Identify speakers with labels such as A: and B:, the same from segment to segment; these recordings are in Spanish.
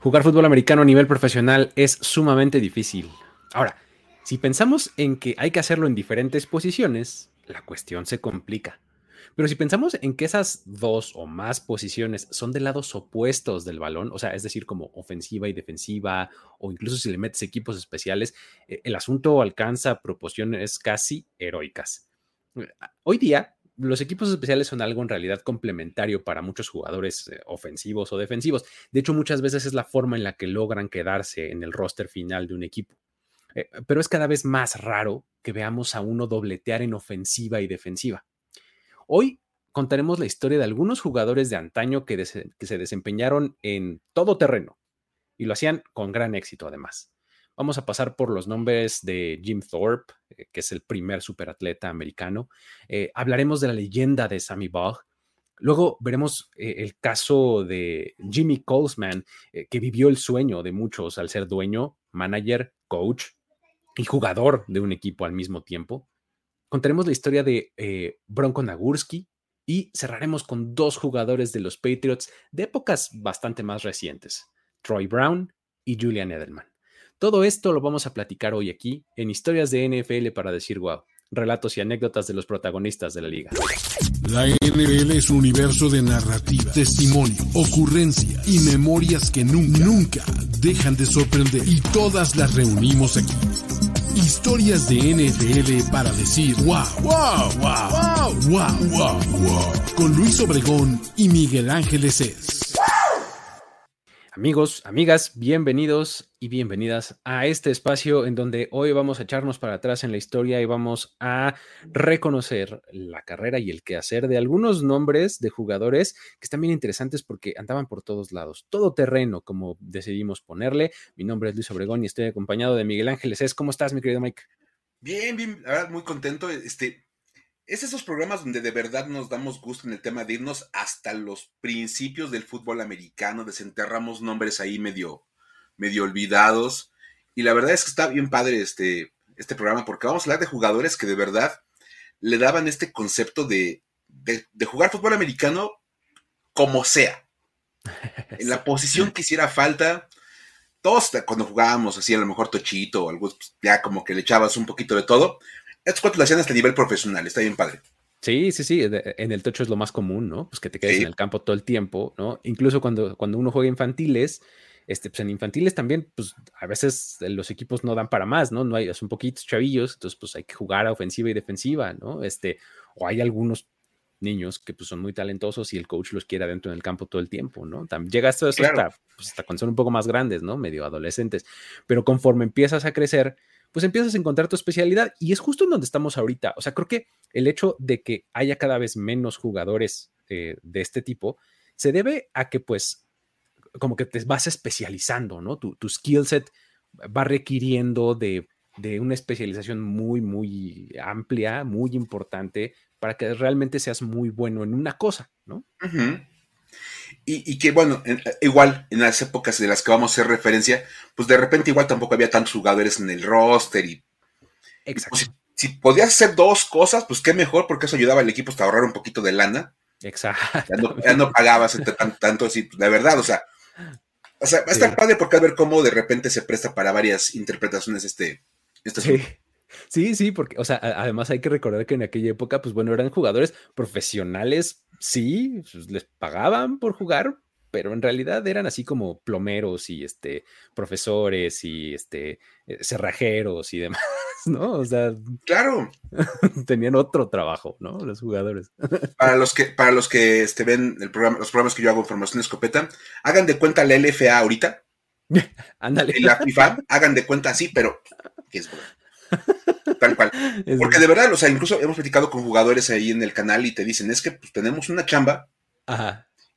A: Jugar fútbol americano a nivel profesional es sumamente difícil. Ahora, si pensamos en que hay que hacerlo en diferentes posiciones, la cuestión se complica. Pero si pensamos en que esas dos o más posiciones son de lados opuestos del balón, o sea, es decir, como ofensiva y defensiva, o incluso si le metes equipos especiales, eh, el asunto alcanza proporciones casi heroicas. Hoy día, los equipos especiales son algo en realidad complementario para muchos jugadores eh, ofensivos o defensivos. De hecho, muchas veces es la forma en la que logran quedarse en el roster final de un equipo. Eh, pero es cada vez más raro que veamos a uno dobletear en ofensiva y defensiva. Hoy contaremos la historia de algunos jugadores de antaño que, que se desempeñaron en todo terreno y lo hacían con gran éxito además. Vamos a pasar por los nombres de Jim Thorpe, eh, que es el primer superatleta americano. Eh, hablaremos de la leyenda de Sammy Bach. Luego veremos eh, el caso de Jimmy Colesman, que vivió el sueño de muchos al ser dueño, manager, coach y jugador de un equipo al mismo tiempo. Contaremos la historia de Bronco Nagurski y cerraremos con dos jugadores de los Patriots de épocas bastante más recientes, Troy Brown y Julian Edelman. Todo esto lo vamos a platicar hoy aquí en Historias de NFL para decir wow, relatos y anécdotas de los protagonistas de la liga.
B: La NFL es un universo de narrativa, testimonio, ocurrencia y memorias que nunca, nunca dejan de sorprender y todas las reunimos aquí. Historias de NFL para decir wow, wow, wow, wow, wow, wow, wow. Con Luis Obregón y Miguel Ángeles es.
A: Amigos, amigas, bienvenidos y bienvenidas a este espacio en donde hoy vamos a echarnos para atrás en la historia y vamos a reconocer la carrera y el quehacer de algunos nombres de jugadores que están bien interesantes porque andaban por todos lados, todo terreno, como decidimos ponerle. Mi nombre es Luis Obregón y estoy acompañado de Miguel Ángeles. ¿Cómo estás, mi querido Mike?
C: Bien, bien, la verdad, muy contento. Este, es esos programas donde de verdad nos damos gusto en el tema de irnos hasta los principios del fútbol americano, desenterramos nombres ahí medio, medio olvidados. Y la verdad es que está bien padre este, este programa porque vamos a hablar de jugadores que de verdad le daban este concepto de, de, jugar fútbol americano como sea. En la posición que hiciera falta. Todos cuando jugábamos así, a lo mejor tochito o algo, pues, ya como que le echabas un poquito de todo estos cuatro lo hacían hasta nivel profesional, está bien padre.
A: Sí, sí, sí, en el tocho es lo más común, ¿no? Pues que te quedes en el campo todo el tiempo, ¿no? Incluso cuando, cuando uno juega infantiles, este, pues en infantiles también, pues a veces los equipos no dan para más, ¿no? No hay, son poquitos chavillos, entonces pues hay que jugar a ofensiva y defensiva, ¿no? Este, o hay algunos niños que pues son muy talentosos y el coach los quiere adentro del campo todo el tiempo, ¿no? También llega hasta, pues, hasta cuando son un poco más grandes, ¿no? Medio adolescentes, pero conforme empiezas a crecer, pues empiezas a encontrar tu especialidad y es justo en donde estamos ahorita. O sea, creo que el hecho de que haya cada vez menos jugadores eh, de este tipo se debe a que pues como que te vas especializando, ¿no? Tu, tu skill set va requiriendo de, una especialización muy, muy amplia, muy importante para que realmente seas muy bueno en una cosa, ¿no?
C: Y, que bueno, igual en las épocas de las que vamos a hacer referencia, pues de repente igual tampoco había tantos jugadores en el roster y, Exacto. Pues, si, podías hacer dos cosas, pues qué mejor, porque eso ayudaba al equipo hasta ahorrar un poquito de lana.
A: Exacto.
C: Ya no, pagabas tanto, así, la verdad, o sea, o sea, va a estar padre porque a ver cómo de repente se presta para varias interpretaciones este, este
A: sí. Sí, sí, porque, o sea, además hay que recordar que en aquella época, pues bueno, eran jugadores profesionales sí, pues, les pagaban por jugar, pero en realidad eran así como plomeros y este profesores y este eh, cerrajeros y demás, ¿no? O sea,
C: claro,
A: tenían otro trabajo, ¿no? Los jugadores.
C: Para los que para los que este, ven el programa, los programas que yo hago en formación escopeta, hagan de cuenta la LFA ahorita.
A: Ándale.
C: Y la FIFA, hagan de cuenta así, pero es bueno. Tal cual. Porque de verdad, o sea, incluso hemos platicado con jugadores ahí en el canal y te dicen, es que pues, tenemos una chamba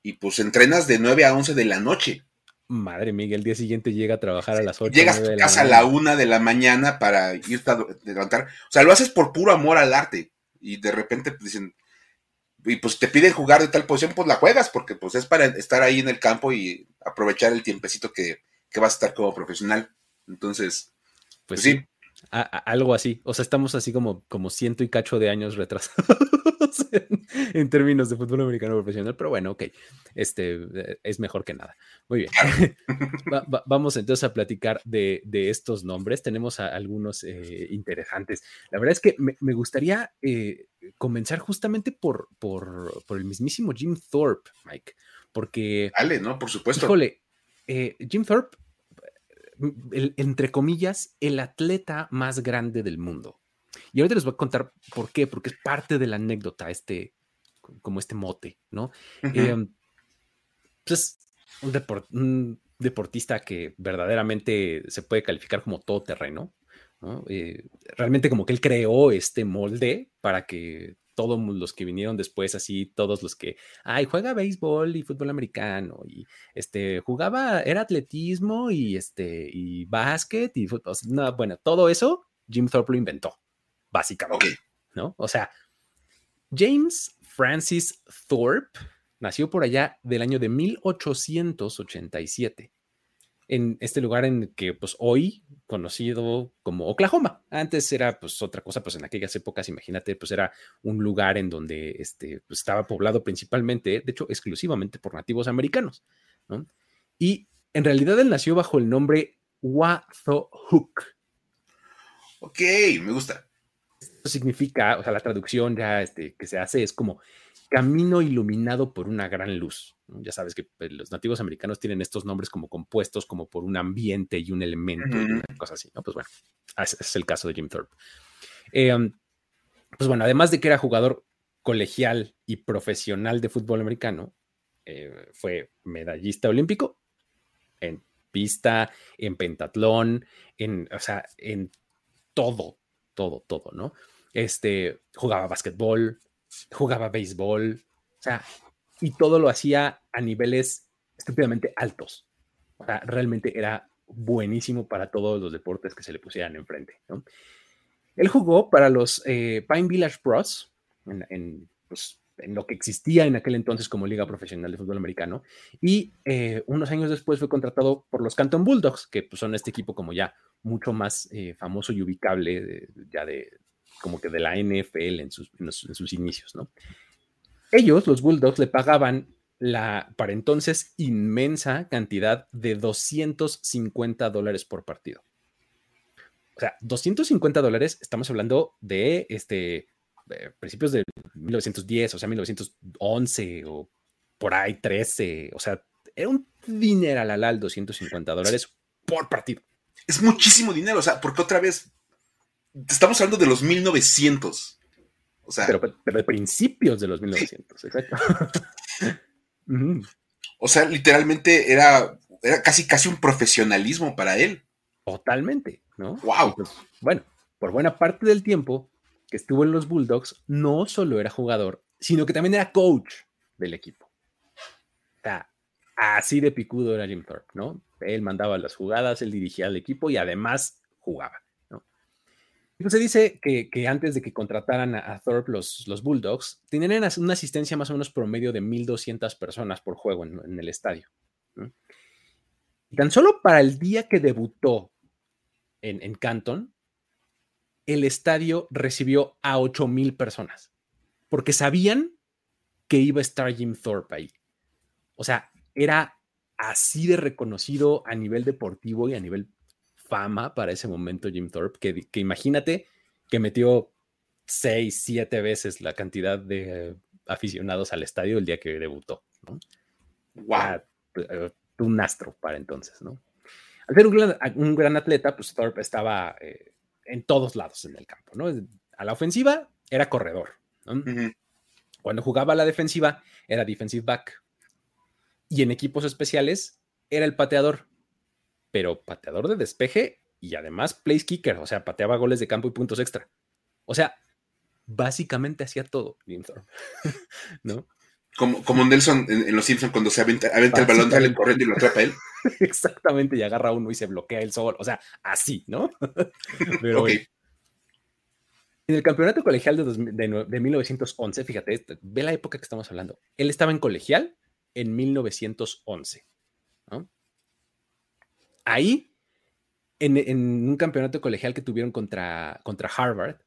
C: y pues entrenas de 9 a 11 de la noche.
A: Madre mía, el día siguiente llega a trabajar a las 8.
C: Llegas a tu casa a la 1 de la mañana para irte a levantar. O sea, lo haces por puro amor al arte. Y de repente pues, dicen, y pues te piden jugar de tal posición, pues la juegas, porque pues es para estar ahí en el campo y aprovechar el tiempecito que, vas a estar como profesional. Entonces, pues, pues sí
A: algo así. O sea, estamos así como, como ciento y cacho de años retrasados en, términos de fútbol americano profesional. Pero bueno, ok. Este eh, es mejor que nada. Muy bien. vamos entonces a platicar de, estos nombres. Tenemos algunos eh, interesantes. La verdad es que me, gustaría eh, comenzar justamente por, por, por, el mismísimo Jim Thorpe, Mike. Porque.
C: Dale, ¿no? Por supuesto.
A: Híjole, Jim Thorpe entre comillas, el atleta más grande del mundo. Y ahorita les voy a contar por qué, porque es parte de la anécdota, este, como este mote, ¿no? Uh pues un, deportista que verdaderamente se puede calificar como todoterreno, ¿no? Eh, realmente como que él creó este molde para que todos los que vinieron después, así, todos los que, ay, juega béisbol y fútbol americano, y este, jugaba, era atletismo y este, y básquet y fútbol, no, bueno, todo eso Jim Thorpe lo inventó, básicamente, ¿no? O sea, James Francis Thorpe nació por allá del año de 1887 en este lugar en que pues hoy conocido como Oklahoma. Antes era pues otra cosa, pues en aquellas épocas, imagínate, pues era un lugar en donde este, pues, estaba poblado principalmente, de hecho exclusivamente por nativos americanos, ¿no? Y en realidad él nació bajo el nombre Wathohook.
C: Ok, me gusta.
A: Esto significa, o sea, la traducción ya este, que se hace es como camino iluminado por una gran luz. Ya sabes que pues, los nativos americanos tienen estos nombres como compuestos como por un ambiente y un elemento y una cosa así, ¿no? Pues bueno, ese es el caso de Jim Thorpe. Em, pues bueno, además de que era jugador colegial y profesional de fútbol americano, eh, fue medallista olímpico en pista, en pentatlón, en, o sea, en todo, todo, todo, ¿no? Este, jugaba básquetbol, jugaba béisbol, o sea, y todo lo hacía a niveles estúpidamente altos. O sea, realmente era buenísimo para todos los deportes que se le pusieran enfrente. ¿no? Él jugó para los eh, Pine Village Bros, pues, en, lo que existía en aquel entonces como liga profesional de fútbol americano, y eh, unos años después fue contratado por los Canton Bulldogs, que pues, son este equipo como ya mucho más eh, famoso y ubicable ya de, como que de la NFL en sus, inicios, ¿no? Ellos, los Bulldogs, le pagaban la, para entonces, inmensa cantidad de 250 dólares por partido. O sea, 250 dólares, estamos hablando de este, principios de 1910, o sea, 1911 o por ahí 13, o sea, era un dinero al alal 250 dólares por partido.
C: Es muchísimo dinero, o sea, porque otra vez estamos hablando de los 1900. O sea,
A: pero, de principios de los 1900, exacto.
C: O sea, literalmente era, era casi, casi un profesionalismo para él.
A: Totalmente, ¿no?
C: Wow.
A: Bueno, por buena parte del tiempo que estuvo en los Bulldogs, no solo era jugador, sino que también era coach del equipo. O así de picudo era Jim Thorpe, ¿no? Él mandaba las jugadas, él dirigía al equipo y además jugaba. Pues se dice que, antes de que contrataran a, Thorpe los, Bulldogs, tenían una asistencia más o menos promedio de 1.200 personas por juego en, el estadio. Y tan solo para el día que debutó en Canton, el estadio recibió a 8.000 personas, porque sabían que iba a estar Jim Thorpe ahí. O sea, era así de reconocido a nivel deportivo y a nivel fama para ese momento Jim Thorpe, que, imagínate que metió seis, siete veces la cantidad de aficionados al estadio el día que debutó. ¿no?
C: Wow.
A: Eh, un astro para entonces, ¿no? Al ser un gran, atleta, pues Thorpe estaba eh, en todos lados en el campo, ¿no? A la ofensiva era corredor. Cuando jugaba a la defensiva era defensive back. Y en equipos especiales era el pateador pero pateador de despeje y además place kicker, o sea, pateaba goles de campo y puntos extra. O sea, básicamente hacía todo, ¿no?
C: Como, como Nelson en, Los Simpsons cuando se aventa, el balón, sale corriendo y lo atrapa él.
A: Exactamente, y agarra uno y se bloquea el sol. O sea, así, ¿no? Pero, En el campeonato colegial de, de, 1911, fíjate, ve la época que estamos hablando. Él estaba en colegial en 1911. ¿no? Ahí en, un campeonato colegial que tuvieron contra, contra Harvard,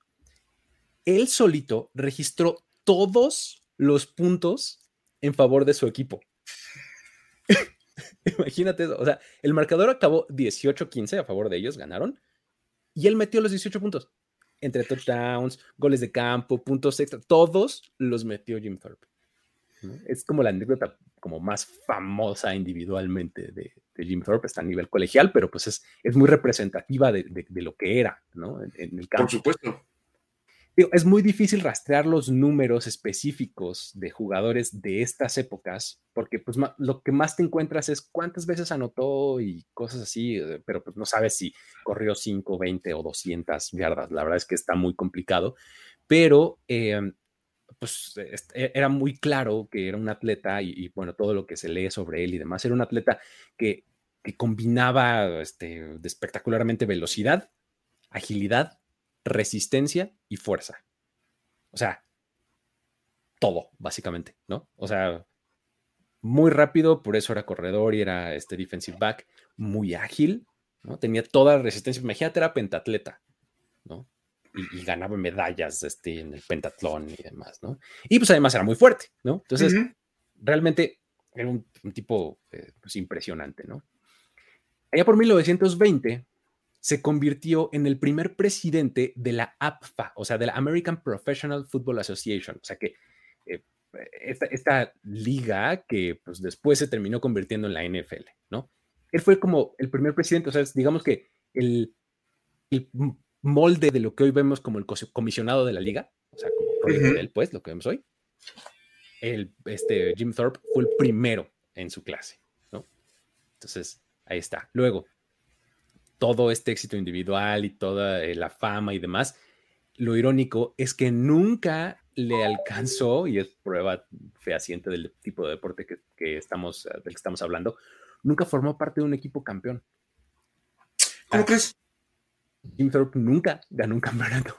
A: él solito registró todos los puntos en favor de su equipo. Imagínate eso. O sea, el marcador acabó 18-15 a favor de ellos, ganaron. Y él metió los 18 puntos. Entre touchdowns, goles de campo, puntos extra, todos los metió Jim Thorpe. Es como la anécdota como más famosa individualmente de, Jim Thorpe, está a nivel colegial, pero pues es, es muy representativa de, lo que era, ¿no? En, el campo.
C: Por supuesto.
A: Es muy difícil rastrear los números específicos de jugadores de estas épocas, porque pues lo que más te encuentras es cuántas veces anotó y cosas así, eh, pero pues no sabes si corrió 5, 20 o 200 yardas. La verdad es que está muy complicado, pero eh, pues e, era muy claro que era un atleta y, bueno, todo lo que se lee sobre él y demás, era un atleta que, combinaba este, espectacularmente velocidad, agilidad, resistencia y fuerza. O sea, todo, básicamente, ¿no? O sea, muy rápido, por eso era corredor y era este defensive back, muy ágil, ¿no? Tenía toda la resistencia. Imagínate, era pentatleta, ¿no? y, ganaba medallas este, en el pentatlón y demás, ¿no? Y pues además era muy fuerte, ¿no? Entonces, realmente era un, tipo eh, pues, impresionante, ¿no? Allá por 1920 se convirtió en el primer presidente de la APFA, o sea, de la American Professional Football Association, o sea que eh, esta, liga que pues después se terminó convirtiendo en la NFL, ¿no? Él fue como el primer presidente, o sea, digamos que el, el molde de lo que hoy vemos como el comisionado de la liga, o sea, como de él, pues, lo que vemos hoy. El, este, Jim Thorpe fue el primero en su clase, ¿no? Entonces, ahí está. Luego, todo este éxito individual y toda eh, la fama y demás, lo irónico es que nunca le alcanzó, y es prueba fehaciente del tipo de deporte que, estamos, del que estamos hablando, nunca formó parte de un equipo campeón.
C: ¿Cómo crees?
A: Jim Thorpe nunca ganó un campeonato.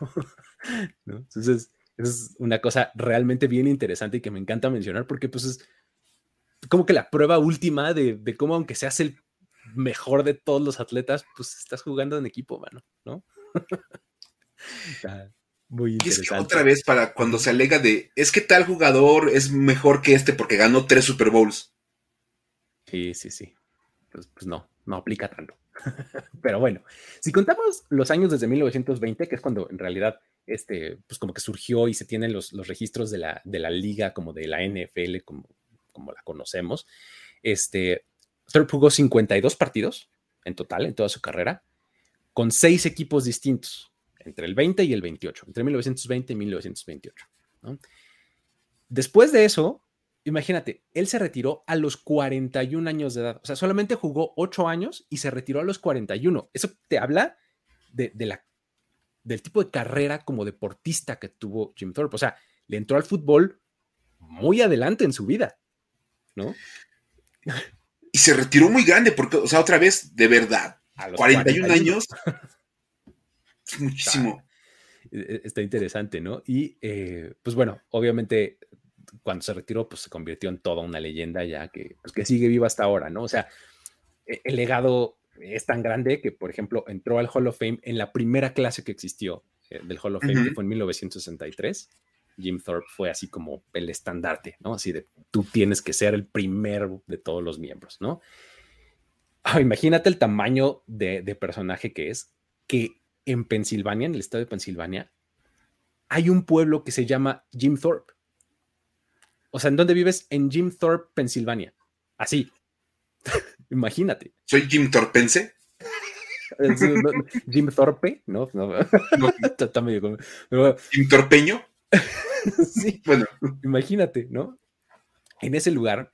A: Entonces, es una cosa realmente bien interesante y que me encanta mencionar porque pues es como que la prueba última de, cómo aunque seas el mejor de todos los atletas, pues estás jugando en equipo, mano, ¿no?
C: muy interesante. es que otra vez para cuando se alega de, es que tal jugador es mejor que este porque ganó tres Super Bowls.
A: Sí, sí, sí. Pues, pues no, no aplica tanto. Pero bueno, si contamos los años desde 1920, que es cuando en realidad este, pues como que surgió y se tienen los, los registros de la, de la liga como de la NFL, como, como la conocemos, este, Thorpe jugó 52 partidos en total, en toda su carrera, con seis equipos distintos, entre el 20 y el 28, entre 1920 y 1928. Después de eso, imagínate, él se retiró a los 41 años de edad. O sea, solamente jugó 8 años y se retiró a los 41. Eso te habla de, la, del tipo de carrera como deportista que tuvo Jim Thorpe. O sea, le entró al fútbol muy adelante en su vida, ¿no?
C: Y se retiró muy grande, porque, o sea, otra vez, de verdad, a los 41, años. es muchísimo.
A: Está, interesante, ¿no? Y eh, pues bueno, obviamente cuando se retiró, pues se convirtió en toda una leyenda ya que, pues, que sigue viva hasta ahora, ¿no? O sea, e, el legado es tan grande que, por ejemplo, entró al Hall of Fame en la primera clase que existió eh, del Hall of Fame, que fue en 1963. Jim Thorpe fue así como el estandarte, ¿no? Así de, tú tienes que ser el primero de todos los miembros, ¿no? Ah, imagínate el tamaño de, de personaje que es, que en Pensilvania, en el estado de Pensilvania, hay un pueblo que se llama Jim Thorpe. O sea, ¿en dónde vives? En Jim Thorpe, Pensilvania. Así. Imagínate.
C: ¿Soy Jim Thorpense?
A: Jim Thorpe, ¿no? no.
C: ¿Jim Torpeño?
A: sí. Bueno. Imagínate, ¿no? En ese lugar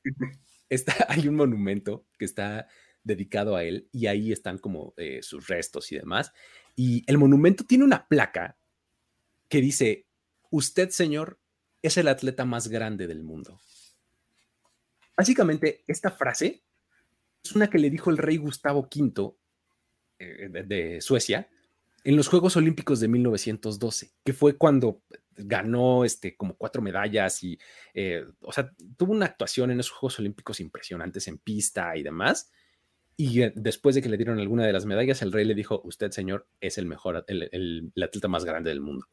A: está, hay un monumento que está dedicado a él y ahí están como eh, sus restos y demás. Y el monumento tiene una placa que dice, usted, señor, es el atleta más grande del mundo. Básicamente, esta frase es una que le dijo el rey Gustavo V eh, de, Suecia en los Juegos Olímpicos de 1912, que fue cuando ganó este, como cuatro medallas y, eh, o sea, tuvo una actuación en esos Juegos Olímpicos impresionantes en pista y demás. Y eh, después de que le dieron alguna de las medallas, el rey le dijo, usted, señor, es el mejor, el, atleta más grande del mundo.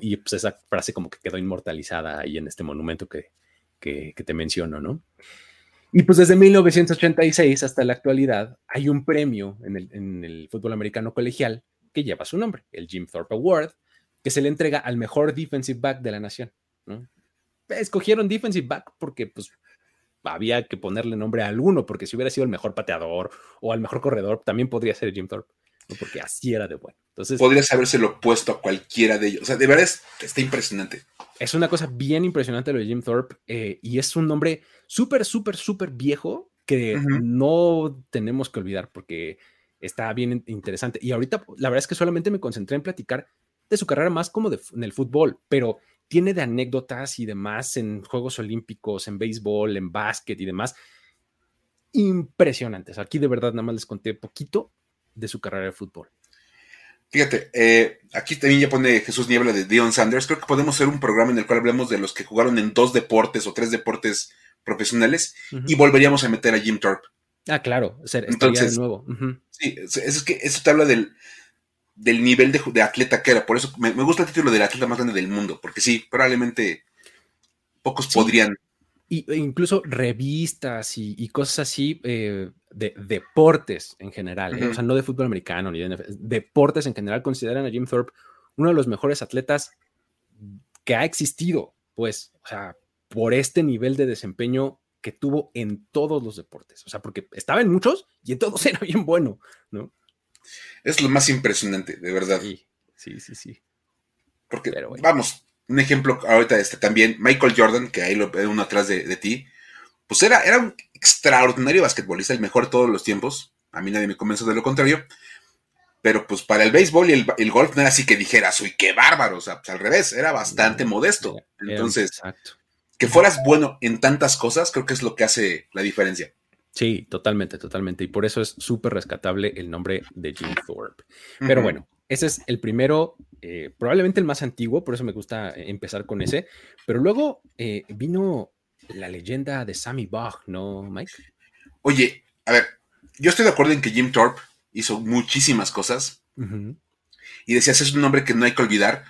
A: Y pues esa frase como que quedó inmortalizada ahí en este monumento que, que, te menciono, ¿no? Y pues desde 1986 hasta la actualidad hay un premio en el, en el, fútbol americano colegial que lleva su nombre, el Jim Thorpe Award, que se le entrega al mejor defensive back de la nación. ¿no? Escogieron defensive back porque pues había que ponerle nombre a alguno, porque si hubiera sido el mejor pateador o al mejor corredor, también podría ser Jim Thorpe, porque así era de bueno. Entonces,
C: Podrías habérselo puesto a cualquiera de ellos. O sea, de verdad está impresionante.
A: Es una cosa bien impresionante lo de Jim Thorpe eh, y es un nombre súper, súper, súper viejo que no tenemos que olvidar porque está bien interesante. Y ahorita, la verdad es que solamente me concentré en platicar de su carrera más como de, en el fútbol, pero tiene de anécdotas y demás en Juegos Olímpicos, en béisbol, en básquet y demás. Impresionantes. Aquí de verdad nada más les conté poquito de su carrera de fútbol.
C: Fíjate, eh, aquí también ya pone Jesús Niebla de Dion Sanders. Creo que podemos hacer un programa en el cual hablemos de los que jugaron en dos deportes o tres deportes profesionales y volveríamos a meter a Jim Thorpe.
A: Ah, claro, ser, Entonces, de nuevo.
C: Sí, es, que eso te habla del, del nivel de, atleta que era. Por eso me, gusta el título del atleta más grande del mundo, porque sí, probablemente pocos podrían.
A: Y, e incluso revistas y, cosas así eh, de deportes en general, ¿eh? o sea, no de fútbol americano ni de deportes en general consideran a Jim Thorpe uno de los mejores atletas que ha existido, pues, o sea, por este nivel de desempeño que tuvo en todos los deportes, o sea, porque estaba en muchos y en todos era bien bueno, ¿no?
C: Es lo más impresionante, de verdad.
A: Sí, sí, sí.
C: Porque, vamos, un ejemplo ahorita este también, Michael Jordan, que ahí lo ve uno atrás de, ti, pues era, era un extraordinario basquetbolista, el mejor de todos los tiempos. A mí nadie me convenció de lo contrario. Pero pues para el béisbol y el, golf no era así que dijeras, uy, qué bárbaro. O sea, pues al revés, era bastante modesto. Entonces, que fueras bueno en tantas cosas, creo que es lo que hace la diferencia.
A: Sí, totalmente, totalmente. Y por eso es súper rescatable el nombre de Jim Thorpe. Pero bueno, ese es el primero, eh, probablemente el más antiguo, por eso me gusta eh, empezar con ese. Pero luego eh, vino la leyenda de Sammy Bach, ¿no, Mike?
C: Oye, a ver, yo estoy de acuerdo en que Jim Thorpe hizo muchísimas cosas. Y decías, es un nombre que no hay que olvidar.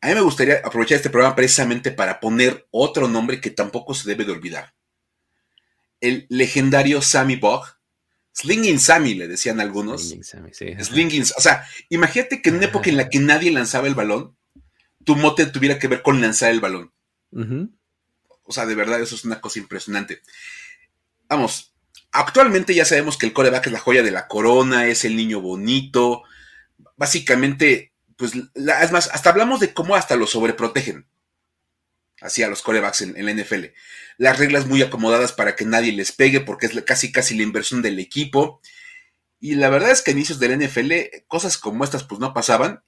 C: A mí me gustaría aprovechar este programa precisamente para poner otro nombre que tampoco se debe de olvidar el legendario Sammy Bog. Slinging Sammy, le decían algunos. Slinging Sammy, sí. Slinging, o sea, imagínate que en una época en la que nadie lanzaba el balón, tu mote tuviera que ver con lanzar el balón. O sea, de verdad, eso es una cosa impresionante. Vamos, actualmente ya sabemos que el coreback es la joya de la corona, es el niño bonito. Básicamente, pues, es más, hasta hablamos de cómo hasta lo sobreprotegen. Así a los corebacks en, en la NFL las reglas muy acomodadas para que nadie les pegue, porque es casi casi la inversión del equipo. Y la verdad es que a inicios del NFL, cosas como estas pues no pasaban.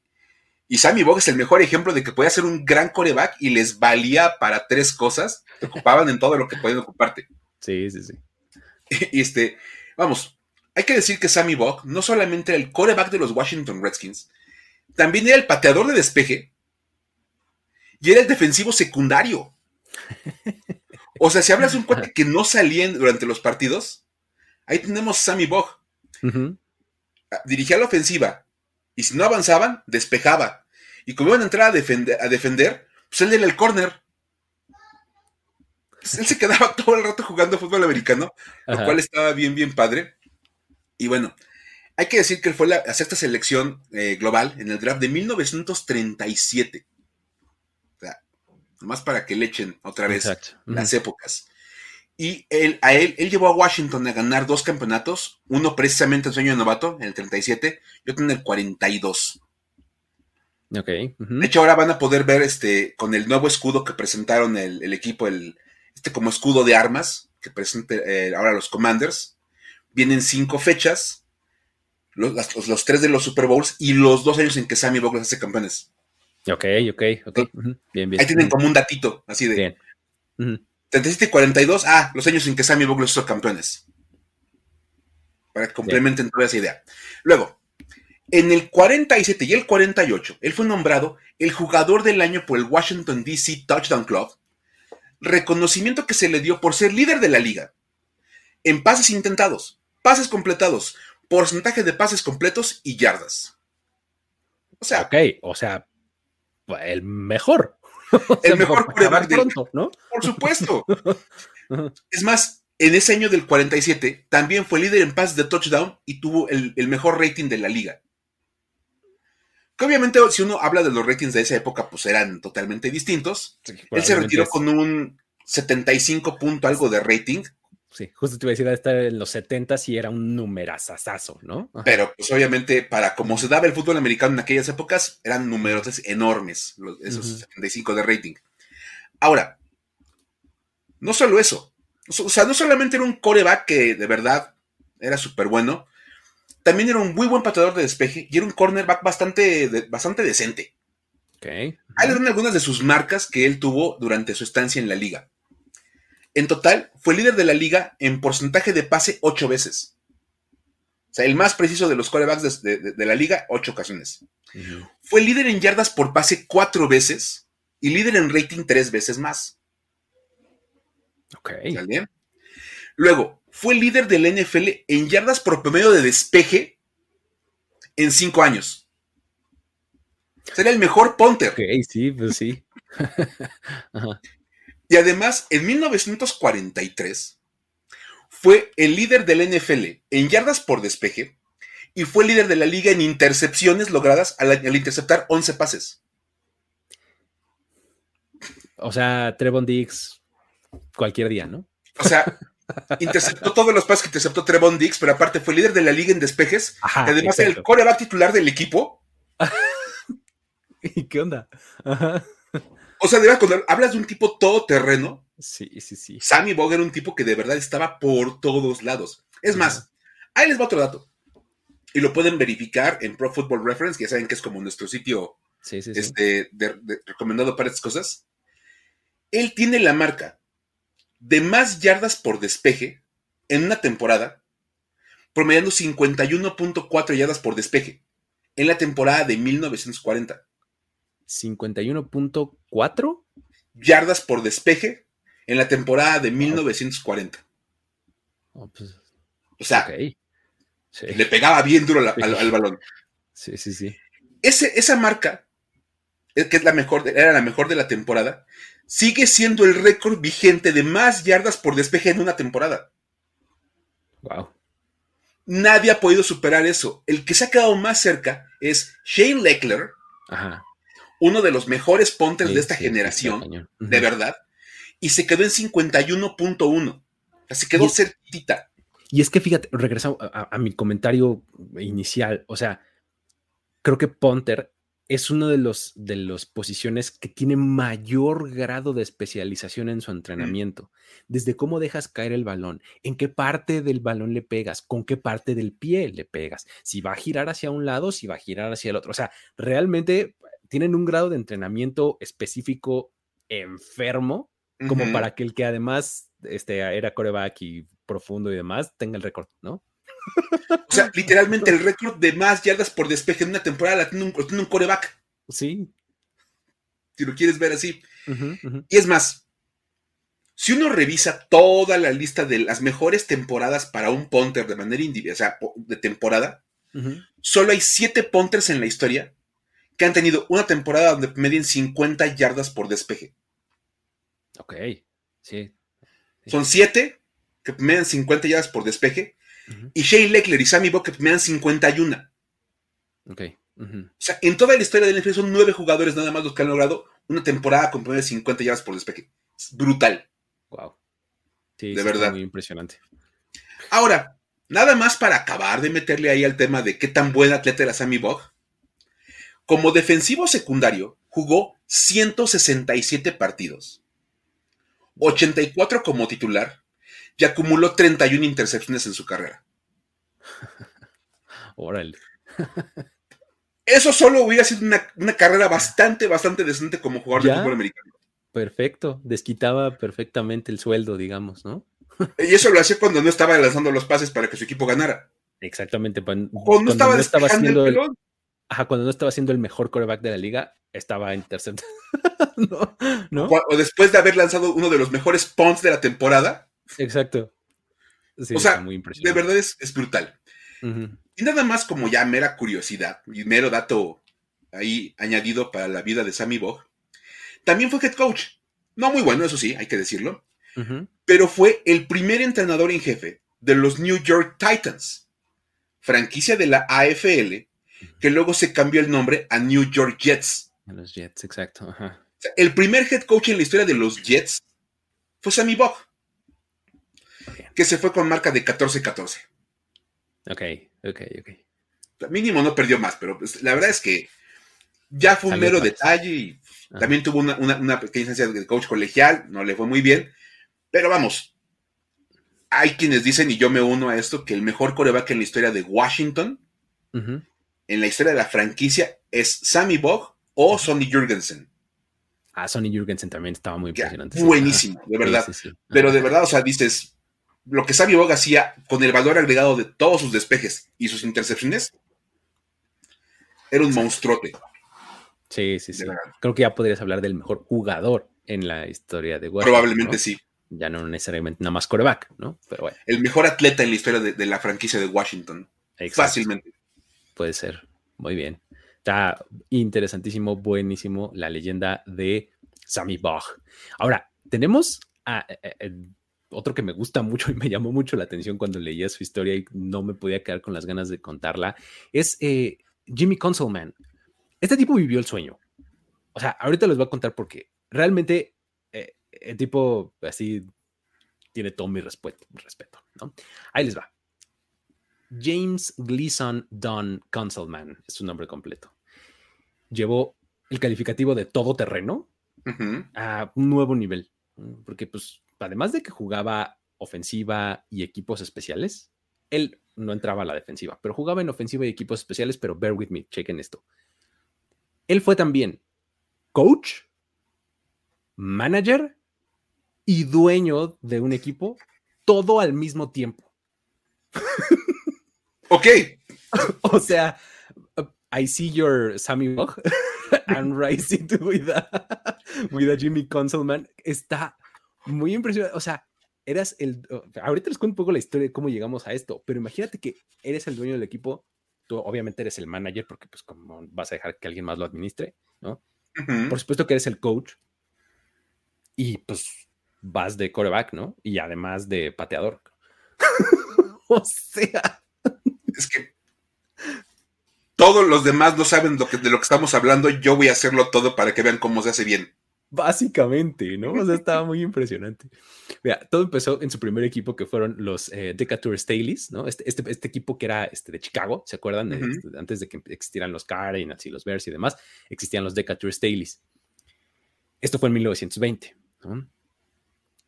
C: Y Sammy Bog es el mejor ejemplo de que podía ser un gran coreback y les valía para tres cosas. Te ocupaban en todo lo que podían ocuparte.
A: Sí, sí, sí.
C: Y este, vamos, hay que decir que Sammy Bog no solamente era el coreback de los Washington Redskins, también era el pateador de despeje y era el defensivo secundario. O sea, si hablas de un cuate que no salía durante los partidos, ahí tenemos Sammy Bog. Ah, dirigía la ofensiva. Y si no avanzaban, despejaba. Y como iban a entrar a defender, a defender pues él era el corner. Pues él se quedaba todo el rato jugando fútbol americano, lo cual estaba bien, bien padre. Y bueno, hay que decir que él fue la sexta selección eh, global en el draft de 1937 más para que le echen otra vez las épocas. Y él, a él, él llevó a Washington a ganar dos campeonatos, uno precisamente en sueño de novato, en el 37, y otro en el 42.
A: Ok.
C: De hecho, ahora van a poder ver este, con el nuevo escudo que presentaron el, equipo, el, este como escudo de armas, que presenta eh, ahora los Commanders. Vienen cinco fechas, los, los, tres de los Super Bowls y los dos años en que Sammy Bogle hace campeones.
A: Ok, ok, ok. Bien, bien.
C: Ahí tienen como un datito, así de. Bien. 37 y 42, ah, los años en que Sammy Vogel hizo campeones. Para que complementen toda esa idea. Luego, en el 47 y el 48, él fue nombrado el jugador del año por el Washington DC Touchdown Club, reconocimiento que se le dio por ser líder de la liga, en pases intentados, pases completados, porcentaje de pases completos y yardas.
A: O sea, ok, o sea, el mejor.
C: el mejor quarterback pronto, ¿no? Por supuesto. es más, en ese año del 47 también fue líder en pases de touchdown y tuvo el, mejor rating de la liga. Que obviamente si uno habla de los ratings de esa época, pues eran totalmente distintos. Él se retiró con un 75 punto algo de rating.
A: Sí, justo te iba a decir, estar en los 70 y era un numerazazazo, ¿no?
C: Pero pues obviamente para como se daba el fútbol americano en aquellas épocas, eran números enormes, esos 75 de rating. Ahora, no solo eso, o sea, no solamente era un coreback que de verdad era súper bueno, también era un muy buen pateador de despeje y era un cornerback bastante, bastante decente.
A: Okay.
C: Ahí le dan algunas de sus marcas que él tuvo durante su estancia en la liga. En total, fue líder de la liga en porcentaje de pase ocho veces. O sea, el más preciso de los corebacks de, la liga, ocho ocasiones. Fue líder en yardas por pase cuatro veces y líder en rating tres veces más.
A: Ok.
C: bien? Luego, fue líder del NFL en yardas por promedio de despeje en cinco años. Sería el mejor punter.
A: Ok, sí, pues sí.
C: Y además, en 1943, fue el líder del NFL en yardas por despeje y fue líder de la liga en intercepciones logradas al, al interceptar 11 pases.
A: O sea, Trevon Diggs cualquier día, ¿no?
C: O sea, interceptó todos los pases que interceptó Trevon Dix, pero aparte fue líder de la liga en despejes. además era el coreback titular del equipo.
A: ¿Y qué onda?
C: O sea, de verdad, cuando hablas de un tipo todoterreno,
A: sí, sí, sí.
C: Sammy Bog era un tipo que de verdad estaba por todos lados. Es más, ahí les va otro dato. Y lo pueden verificar en Pro Football Reference, que ya saben que es como nuestro sitio este, recomendado para estas cosas. Él tiene la marca de más yardas por despeje en una temporada, promediando 51.4 yardas por despeje en la temporada de 1940.
A: ¿51.4?
C: Yardas por despeje en la temporada de 1940.
A: Pues,
C: o sea, le pegaba bien duro al, balón.
A: Sí, sí, sí.
C: Ese, esa marca, que es la mejor, era la mejor de la temporada, sigue siendo el récord vigente de más yardas por despeje en una temporada.
A: Wow.
C: Nadie ha podido superar eso. El que se ha quedado más cerca es Shane Leckler, uno de los mejores punters de esta generación, de verdad, y se quedó en 51.1. Se quedó cerquita.
A: Y es que fíjate, regresamos a, mi comentario inicial. O sea, creo que Ponter es uno de los de las posiciones que tiene mayor grado de especialización en su entrenamiento. Desde cómo dejas caer el balón, en qué parte del balón le pegas, con qué parte del pie le pegas, si va a girar hacia un lado, si va a girar hacia el otro. O sea, realmente tienen un grado de entrenamiento específico enfermo, como para que el que además este, era coreback y profundo y demás tenga el récord, ¿no?
C: O sea, literalmente el récord de más yardas por despeje en una temporada la tiene un, coreback.
A: Sí.
C: Si lo quieres ver así. Y es más, si uno revisa toda la lista de las mejores temporadas para un punter de manera individual, o sea, de temporada, solo hay siete punters en la historia que han tenido una temporada donde medien 50 yardas por despeje.
A: Ok, sí.
C: Son siete que medien 50 yardas por despeje y Shane Leckler y Sammy Bucket me dan 51.
A: Ok.
C: O sea, en toda la historia del NFL son nueve jugadores nada más los que han logrado una temporada con de 50 yardas por despeje. Es brutal.
A: Wow. Sí, de verdad. Muy impresionante.
C: Ahora, nada más para acabar de meterle ahí al tema de qué tan buen atleta era Sammy Bog. Como defensivo secundario, jugó 167 partidos, 84 como titular y acumuló 31 intercepciones en su carrera.
A: Órale.
C: Eso solo hubiera sido una, carrera bastante, bastante decente como jugador de fútbol americano.
A: Perfecto, desquitaba perfectamente el sueldo, digamos, ¿no?
C: Y eso lo hacía cuando no estaba lanzando los pases para que su equipo ganara.
A: Exactamente.
C: Cuando, no estaba, haciendo el,
A: ajá, cuando no estaba siendo el mejor coreback de la liga, estaba interceptando. ¿No?
C: O después de haber lanzado uno de los mejores punts de la temporada,
A: Exacto.
C: o sea, de verdad es, brutal. Y nada más como ya mera curiosidad y mero dato ahí añadido para la vida de Sammy Bog, también fue head coach. No muy bueno, eso sí, hay que decirlo. Pero fue el primer entrenador en jefe de los New York Titans, franquicia de la AFL, que luego se cambió el nombre a New York Jets.
A: los Jets, exacto.
C: el primer head coach en la historia de los Jets fue Sammy Bog, que se fue con marca de 14-14.
A: Ok, ok, ok.
C: Mínimo no perdió más, pero pues, la verdad es que ya fue un mero detalle y también tuvo una, una, pequeña instancia de coach colegial, no le fue muy bien, pero vamos, hay quienes dicen, y yo me uno a esto, que el mejor coreback en la historia de Washington, en la historia de la franquicia, es Sammy Bog o Sonny Jurgensen.
A: Ah, Sonny Jurgensen también estaba muy impresionante.
C: Buenísimo, de verdad. Pero de verdad, o sea, dices, lo que Sammy Bog hacía con el valor agregado de todos sus despejes y sus intercepciones, era un monstruote.
A: Sí, sí, sí. Creo que ya podrías hablar del mejor jugador en la historia de
C: Washington. Probablemente sí.
A: Ya no necesariamente nada más coreback, ¿no? Pero bueno.
C: El mejor atleta en la historia de, la franquicia de Washington. Fácilmente.
A: Puede ser. Muy bien. Está interesantísimo, buenísimo la leyenda de Sammy Bach. Ahora, tenemos a, eh, eh, otro que me gusta mucho y me llamó mucho la atención cuando leía su historia y no me podía quedar con las ganas de contarla. Es eh, Jimmy Consolman. Este tipo vivió el sueño. O sea, ahorita les voy a contar por qué. Realmente, eh, el tipo así tiene todo mi respeto, respeto, ¿no? Ahí les va. James Gleason Don Consolman es su nombre completo. Llevó el calificativo de todo terreno a un nuevo nivel, porque pues además de que jugaba ofensiva y equipos especiales, él no entraba a la defensiva, pero jugaba en ofensiva y equipos especiales, pero bear with me, chequen esto. Él fue también coach, manager y dueño de un equipo, todo al mismo tiempo.
C: Ok.
A: o sea, I see your Sammy Bog and rising to with a, with a Jimmy Consolman. Está muy impresionante. O sea, eras el. Ahorita les cuento un poco la historia de cómo llegamos a esto, pero imagínate que eres el dueño del equipo tú obviamente eres el manager porque pues como vas a dejar que alguien más lo administre, ¿no? Por supuesto que eres el coach y pues vas de coreback, ¿no? Y además de pateador. o sea.
C: Es que todos los demás no saben lo que, de lo que estamos hablando, yo voy a hacerlo todo para que vean cómo se hace bien.
A: Básicamente, ¿no? O sea, estaba muy impresionante. Mira, todo empezó en su primer equipo que fueron los eh, Decatur Staleys, ¿no? Este, este, este, equipo que era este, de Chicago, ¿se acuerdan? Este, antes de que existieran los Cardinals y los Bears y demás, existían los Decatur Staleys. Esto fue en 1920.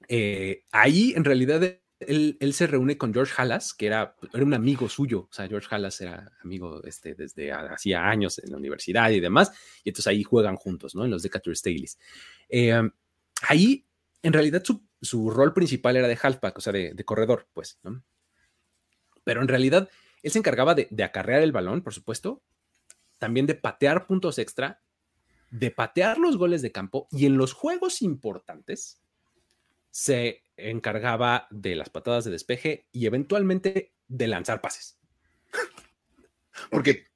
A: Eh, ahí, en realidad, él, se reúne con George Halas, que era, era, un amigo suyo. O sea, George Halas era amigo este, desde hacía años en la universidad y demás. Y entonces ahí juegan juntos, ¿no? En los Decatur Staleys. Eh, ahí, en realidad, su, rol principal era de halfback, o sea, de, corredor, pues, ¿no? Pero en realidad, él se encargaba de, de acarrear el balón, por supuesto, también de patear puntos extra, de patear los goles de campo y en los juegos importantes se encargaba de las patadas de despeje y eventualmente de lanzar pases. porque,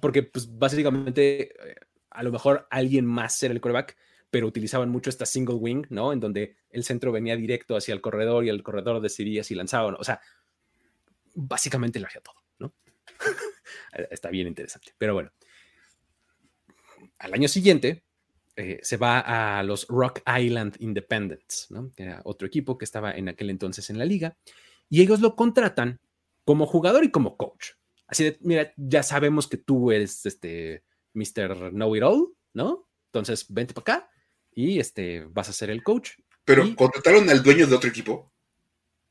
A: porque pues, básicamente eh, a lo mejor alguien más era el coreback, pero utilizaban mucho esta single wing, ¿no? En donde el centro venía directo hacia el corredor y el corredor decidía si lanzaba o no. O sea, básicamente lo hacía todo, ¿no? Está bien interesante. Pero bueno, al año siguiente eh, se va a los Rock Island Independents, ¿no? Que era otro equipo que estaba en aquel entonces en la liga, y ellos lo contratan como jugador y como coach. Así de, mira, ya sabemos que tú eres este Mr. Know It All, ¿no? Entonces, vente para acá y este, vas a ser el coach.
C: Pero contrataron al dueño de otro equipo.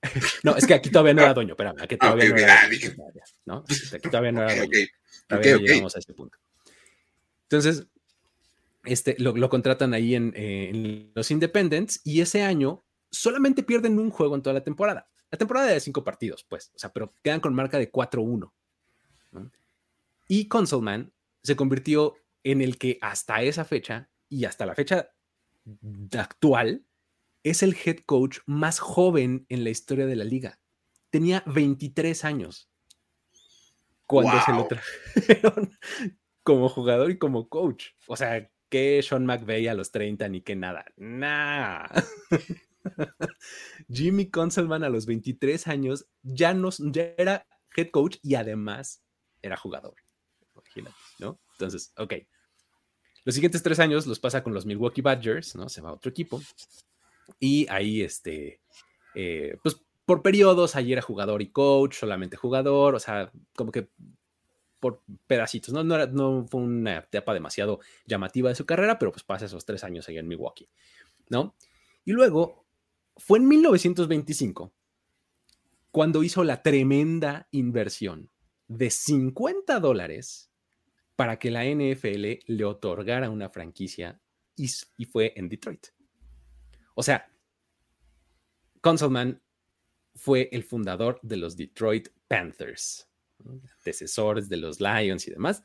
A: no, es que aquí todavía no era dueño, espérame, aquí todavía no era dueño. ¿no? Aquí todavía no era dueño. Todavía llegamos a este punto. Entonces, este, lo, contratan ahí en, en, los Independents y ese año solamente pierden un juego en toda la temporada. La temporada de cinco partidos, pues, o sea, pero quedan con marca de 4-1. Y Consolman se convirtió en el que hasta esa fecha y hasta la fecha actual es el head coach más joven en la historia de la liga. tenía 23 años cuando se lo trajeron como jugador y como coach. O sea, que Sean McVeigh a los 30 ni que nada. Nah. Jimmy Conselman a los 23 años ya, no, ya era head coach y además era jugador. ¿no? Entonces, ok. Los siguientes tres años los pasa con los Milwaukee Badgers, ¿no? Se va a otro equipo. Y ahí, este, eh, pues por periodos, ahí era jugador y coach, solamente jugador, o sea, como que por pedacitos, ¿no? No, no fue una etapa demasiado llamativa de su carrera, pero pues pasa esos tres años ahí en Milwaukee, ¿no? Y luego fue en 1925 cuando hizo la tremenda inversión de 50 dólares para que la NFL le otorgara una franquicia y, fue en Detroit. O sea, Consolman fue el fundador de los Detroit Panthers, antecesores de los Lions y demás.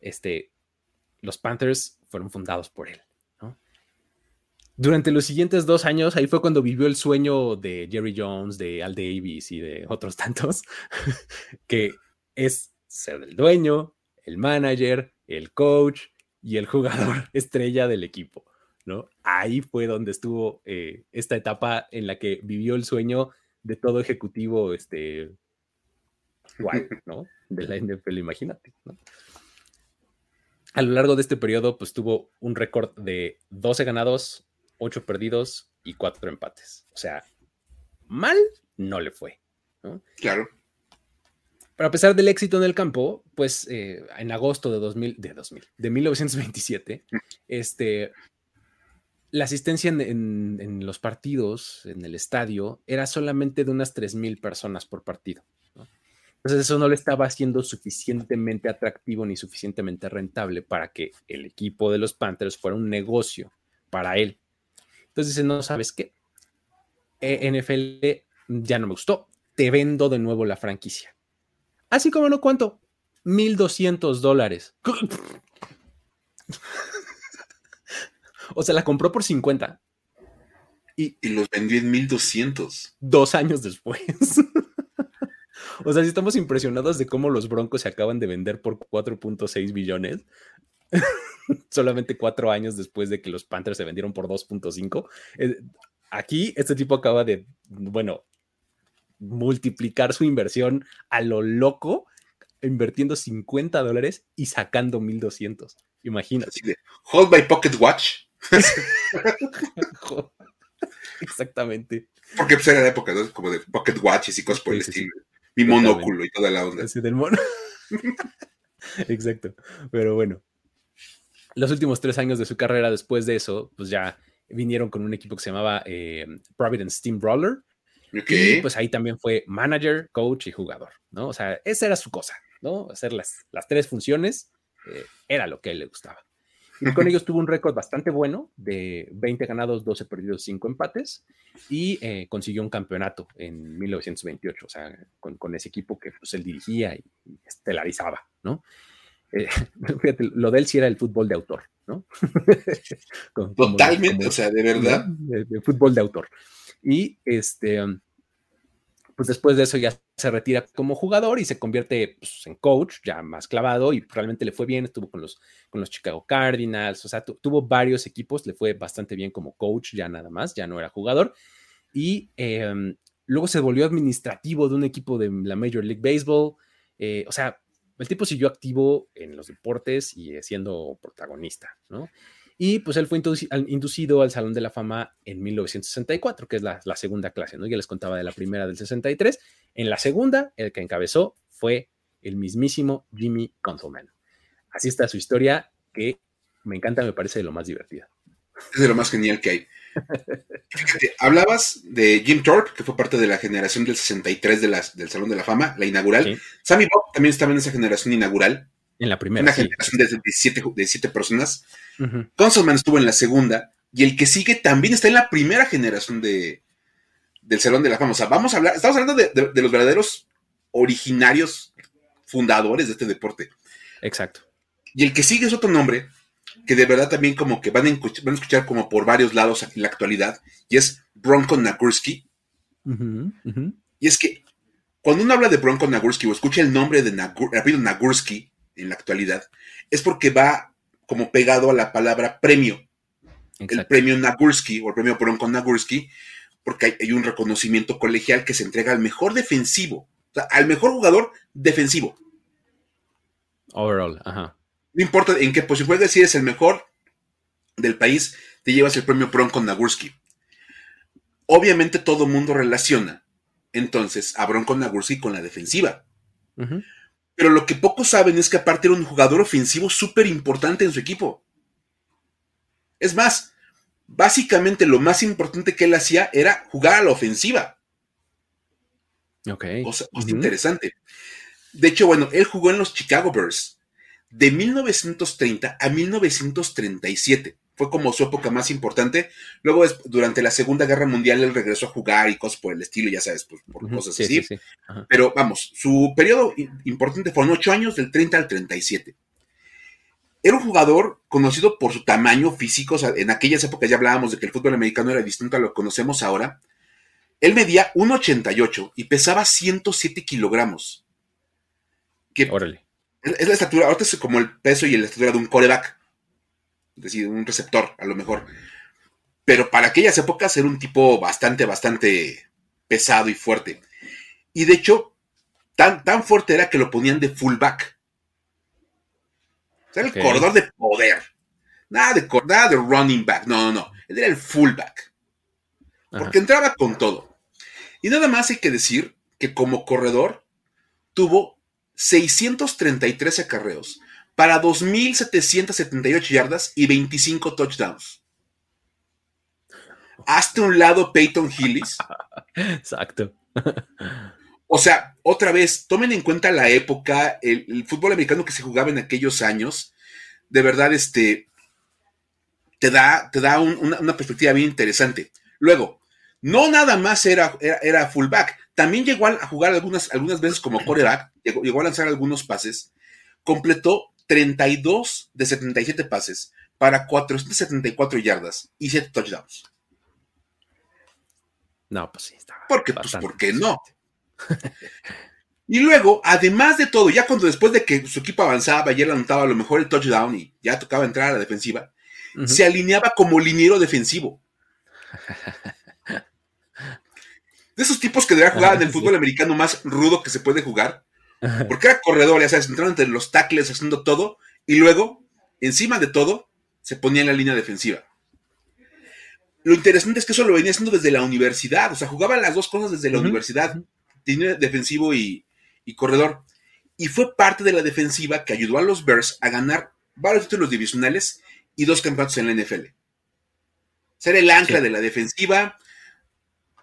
A: Este, los Panthers fueron fundados por él. Durante los siguientes dos años, ahí fue cuando vivió el sueño de Jerry Jones, de Al Davis y de otros tantos, que es ser el dueño, el manager, el coach y el jugador estrella del equipo, ¿no? Ahí fue donde estuvo eh, esta etapa en la que vivió el sueño de todo ejecutivo, este, guay, ¿no? De la NFL, imagínate, ¿no? A lo largo de este periodo, pues tuvo un récord de 12 ganados, 8 perdidos y 4 empates. O sea, mal no le fue, ¿no?
C: Claro.
A: Pero a pesar del éxito en el campo, pues eh, en agosto de 2000, de 2000, de 1927, este, la asistencia en, los partidos, en el estadio, era solamente de unas 3.000 personas por partido. Entonces eso no le estaba haciendo suficientemente atractivo ni suficientemente rentable para que el equipo de los Panthers fuera un negocio para él. Entonces dice, no sabes qué, e, NFL ya no me gustó, te vendo de nuevo la franquicia. Así como no cuánto, 1.200 dólares. o sea, la compró por 50.
C: Y, y los vendió en 1200.
A: Dos años después. o sea, si estamos impresionados de cómo los Broncos se acaban de vender por 4.6 billones. solamente cuatro años después de que los Panthers se vendieron por 2.5. Eh, aquí este tipo acaba de, bueno, multiplicar su inversión a lo loco, invirtiendo 50 dólares y sacando 1200. Imagínate.
C: hold my pocket watch.
A: Exactamente.
C: Porque pues, era la época, Como de pocket watches y cosas por el estilo. Mi monóculo y toda la onda.
A: del mono. Exacto. Pero bueno. Los últimos tres años de su carrera después de eso, pues ya vinieron con un equipo que se llamaba eh, Providence Steamroller, y pues ahí también fue manager, coach y jugador, ¿no? O sea, esa era su cosa, ¿no? Hacer las, las tres funciones eh, era lo que a él le gustaba. Y con ellos tuvo un récord bastante bueno de 20 ganados, 12 perdidos, 5 empates y eh, consiguió un campeonato en 1928, o sea, con, ese equipo que pues, él dirigía y, estelarizaba, ¿no? Eh, fíjate, lo de él sí era el fútbol de autor, ¿no?
C: Totalmente, o sea, de verdad.
A: De, fútbol de autor. Y este, pues después de eso ya se retira como jugador y se convierte pues, en coach, ya más clavado y realmente le fue bien, estuvo con los, con los Chicago Cardinals, o sea, tuvo varios equipos, le fue bastante bien como coach, ya nada más, ya no era jugador. Y em, luego se volvió administrativo de un equipo de la Major League Baseball, eh, o sea, el tipo siguió activo en los deportes y siendo protagonista, ¿no? Y pues él fue inducido al Salón de la Fama en 1964, que es la, segunda clase, ¿no? Ya les contaba de la primera del 63. En la segunda, el que encabezó fue el mismísimo Jimmy Consolman. Así está su historia, que me encanta, me parece de lo más divertida.
C: Es de lo más genial que hay. hablabas de Jim Thorpe, que fue parte de la generación del 63 de del Salón de la Fama, la inaugural. Sammy Bob también estaba en esa generación inaugural.
A: En la primera.
C: Una generación de 17, personas. Uh estuvo en la segunda. Y el que sigue también está en la primera generación de, del Salón de la Fama. O sea, vamos a hablar, estamos hablando de, los verdaderos originarios fundadores de este deporte.
A: Exacto.
C: Y el que sigue es otro nombre que de verdad también como que van a, escuchar, como por varios lados en la actualidad, y es Bronco Nagurski. Y es que cuando uno habla de Bronco Nagurski o escucha el nombre de Nagurski en la actualidad, es porque va como pegado a la palabra premio. El premio Nagurski o el premio Bronco Nagurski, porque hay, un reconocimiento colegial que se entrega al mejor defensivo, o sea, al mejor jugador defensivo.
A: Overall, ajá.
C: No importa en qué posición, puedes decir es el mejor del país, te llevas el premio Bronco Nagurski. Obviamente todo mundo relaciona entonces a Bronco Nagurski con la defensiva. Pero lo que pocos saben es que aparte era un jugador ofensivo súper importante en su equipo. Es más, básicamente lo más importante que él hacía era jugar a la ofensiva.
A: Ok.
C: Cosa, interesante. De hecho, bueno, él jugó en los Chicago Bears de 1930 a 1937 fue como su época más importante. Luego, durante la Segunda Guerra Mundial, él regresó a jugar y cosas por el estilo, ya sabes, por, cosas así. Pero vamos, su periodo importante fueron ocho años, del 30 al 37. Era un jugador conocido por su tamaño físico. O sea, en aquellas épocas ya hablábamos de que el fútbol americano era distinto a lo que conocemos ahora. Él medía 1,88 y pesaba 107 kilogramos. Que
A: Órale.
C: Es la estatura, ahorita es como el peso y la estatura de un coreback decir, un receptor, a lo mejor. Pero para aquellas épocas era un tipo bastante, bastante pesado y fuerte. Y de hecho, tan, tan fuerte era que lo ponían de fullback. O sea, el corredor de poder. Nada de, nada de running back. No, no, no. Él era el fullback. Porque entraba con todo. Y nada más hay que decir que como corredor tuvo 633 acarreos, para 2.778 yardas y 25 touchdowns. Hazte un lado Peyton Hillis.
A: Exacto.
C: O sea, otra vez, tomen en cuenta la época, el, fútbol americano que se jugaba en aquellos años. De verdad, este, te da, te da una, perspectiva bien interesante. Luego, no nada más era, era, fullback, también llegó a jugar algunas, algunas veces como coreback, llegó, llegó a lanzar algunos pases, completó 32 de 77 pases para 474 yardas y 7 touchdowns.
A: No, pues sí, está.
C: Porque, pues, ¿por qué no? y luego, además de todo, ya cuando después de que su equipo avanzaba y él anotaba a lo mejor el touchdown y ya tocaba entrar a la defensiva, se alineaba como liniero defensivo. De esos tipos que deberían jugar en el fútbol americano más rudo que se puede jugar, porque era corredor, ya sabes, entraron entre los tackles haciendo todo y luego, encima de todo, se ponía en la línea defensiva. Lo interesante es que eso lo venía haciendo desde la universidad, o sea, jugaba las dos cosas desde la universidad, tenía defensivo y, corredor. Y fue parte de la defensiva que ayudó a los Bears a ganar varios títulos divisionales y dos campeonatos en la NFL. Ser el ancla de la defensiva,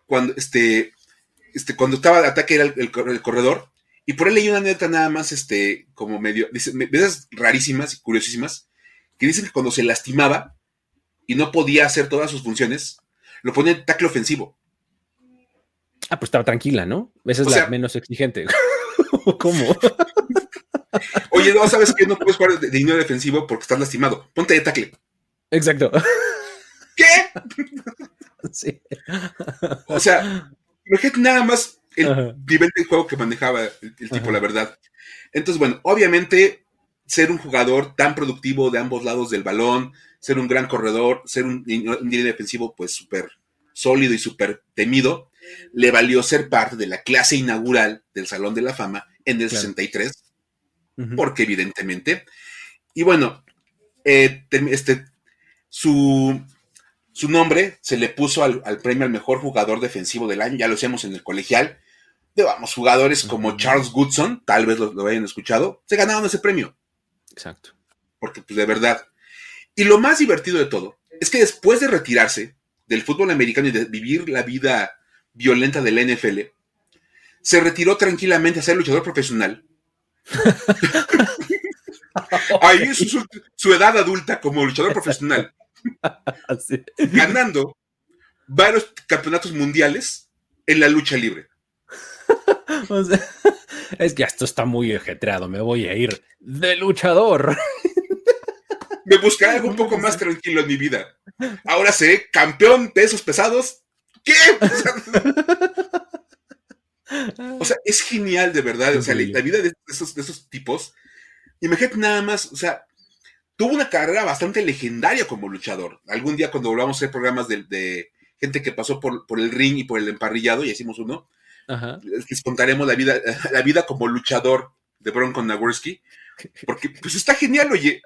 C: cuando, este, este, cuando estaba de ataque era el corredor, y por ahí leí una anécdota nada más, este, como medio, dice, esas rarísimas y curiosísimas, que dicen que cuando se lastimaba y no podía hacer todas sus funciones, lo ponía en tackle ofensivo.
A: Ah, pues estaba tranquila, ¿no? Esa es la menos exigente. ¿Cómo?
C: Oye, no, ¿sabes que No puedes jugar de, de defensivo porque estás lastimado. Ponte de tackle.
A: Exacto.
C: ¿Qué? Sí. O sea, imagínate nada más el nivel de juego que manejaba el, tipo, la verdad. Entonces, bueno, obviamente ser un jugador tan productivo de ambos lados del balón, ser un gran corredor, ser un, líder defensivo pues súper sólido y súper temido, le valió ser parte de la clase inaugural del Salón de la Fama en el 63, porque evidentemente, y bueno, eh, este, su, su nombre se le puso al, premio al mejor jugador defensivo del año, ya lo hacemos en el colegial. De, vamos, jugadores como Charles Goodson, tal vez lo, hayan escuchado, se ganaron ese premio.
A: Exacto.
C: Porque, pues, de verdad. Y lo más divertido de todo es que después de retirarse del fútbol americano y de vivir la vida violenta del NFL, se retiró tranquilamente a ser luchador profesional. Ahí es su edad adulta como luchador profesional. Ganando varios campeonatos mundiales en la lucha libre.
A: es que esto está muy ejetreado, me voy a ir de luchador.
C: Me buscaré algo un poco más tranquilo en mi vida. Ahora seré campeón de esos pesados. ¿Qué? O sea, es genial de verdad. O sea, la, vida de esos, de esos tipos. Imagínate nada más, o sea, tuvo una carrera bastante legendaria como luchador. Algún día cuando volvamos a hacer programas de, gente que pasó por, por, el ring y por el emparrillado, y hicimos uno, les contaremos la vida, la vida como luchador de Bronco Nagurski, porque pues está genial, oye.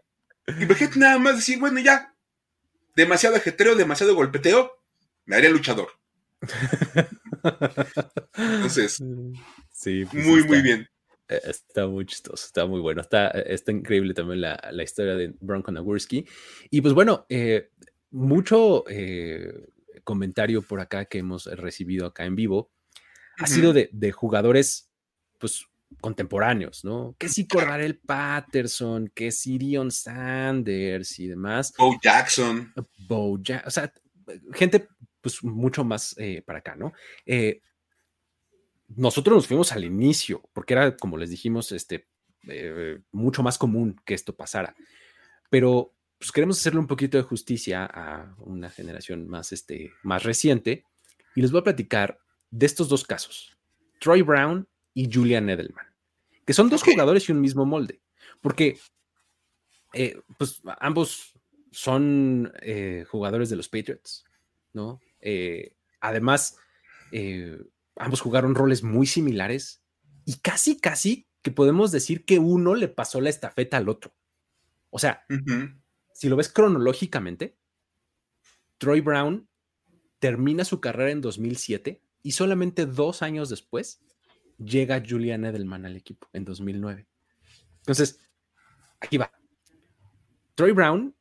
C: Imagínate nada más decir, bueno, ya, demasiado ajetreo, demasiado golpeteo, me haría luchador. Entonces,
A: sí,
C: pues muy, muy bien.
A: Eh, está muy chistoso, está muy bueno. Está, eh, está increíble también la, la historia de Bronco Nagurski. Y pues bueno, eh, mucho comentario por acá que hemos recibido acá en vivo ha sido de, de, jugadores, pues contemporáneos, ¿no? Que si el Patterson, que si Dion Sanders y demás.
C: Bo Jackson.
A: Bo Jackson, o sea, gente pues mucho más para acá, ¿no? nosotros nos fuimos al inicio, porque era, como les dijimos, este, eh, mucho más común que esto pasara. Pero pues queremos hacerle un poquito de justicia a una generación más, este, más reciente y les voy a platicar de estos dos casos, Troy Brown y Julian Edelman, que son dos jugadores y un mismo molde, porque eh, pues ambos son eh, jugadores de los Patriots, ¿no? además, ambos jugaron roles muy similares y casi, casi que podemos decir que uno le pasó la estafeta al otro. O sea, si lo ves cronológicamente, Troy Brown termina su carrera en 2007 y solamente dos años después llega Julian Edelman al equipo en 2009. Entonces, aquí va. Troy Brown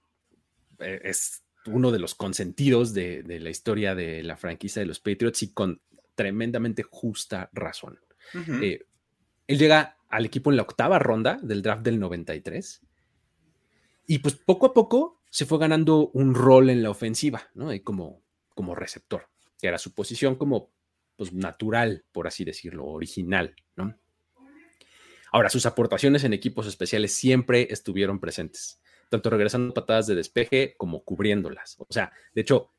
A: eh, es uno de los consentidos de, de, la historia de la franquicia de los Patriots y con tremendamente justa razón. Eh, él llega al equipo en la octava ronda del draft del 93 y pues poco a poco se fue ganando un rol en la ofensiva, ¿no? como, como receptor, que era su posición como pues, natural, por así decirlo, original, ¿no? Ahora, sus aportaciones en equipos especiales siempre estuvieron presentes, tanto regresando patadas de despeje como cubriéndolas. O sea, de hecho,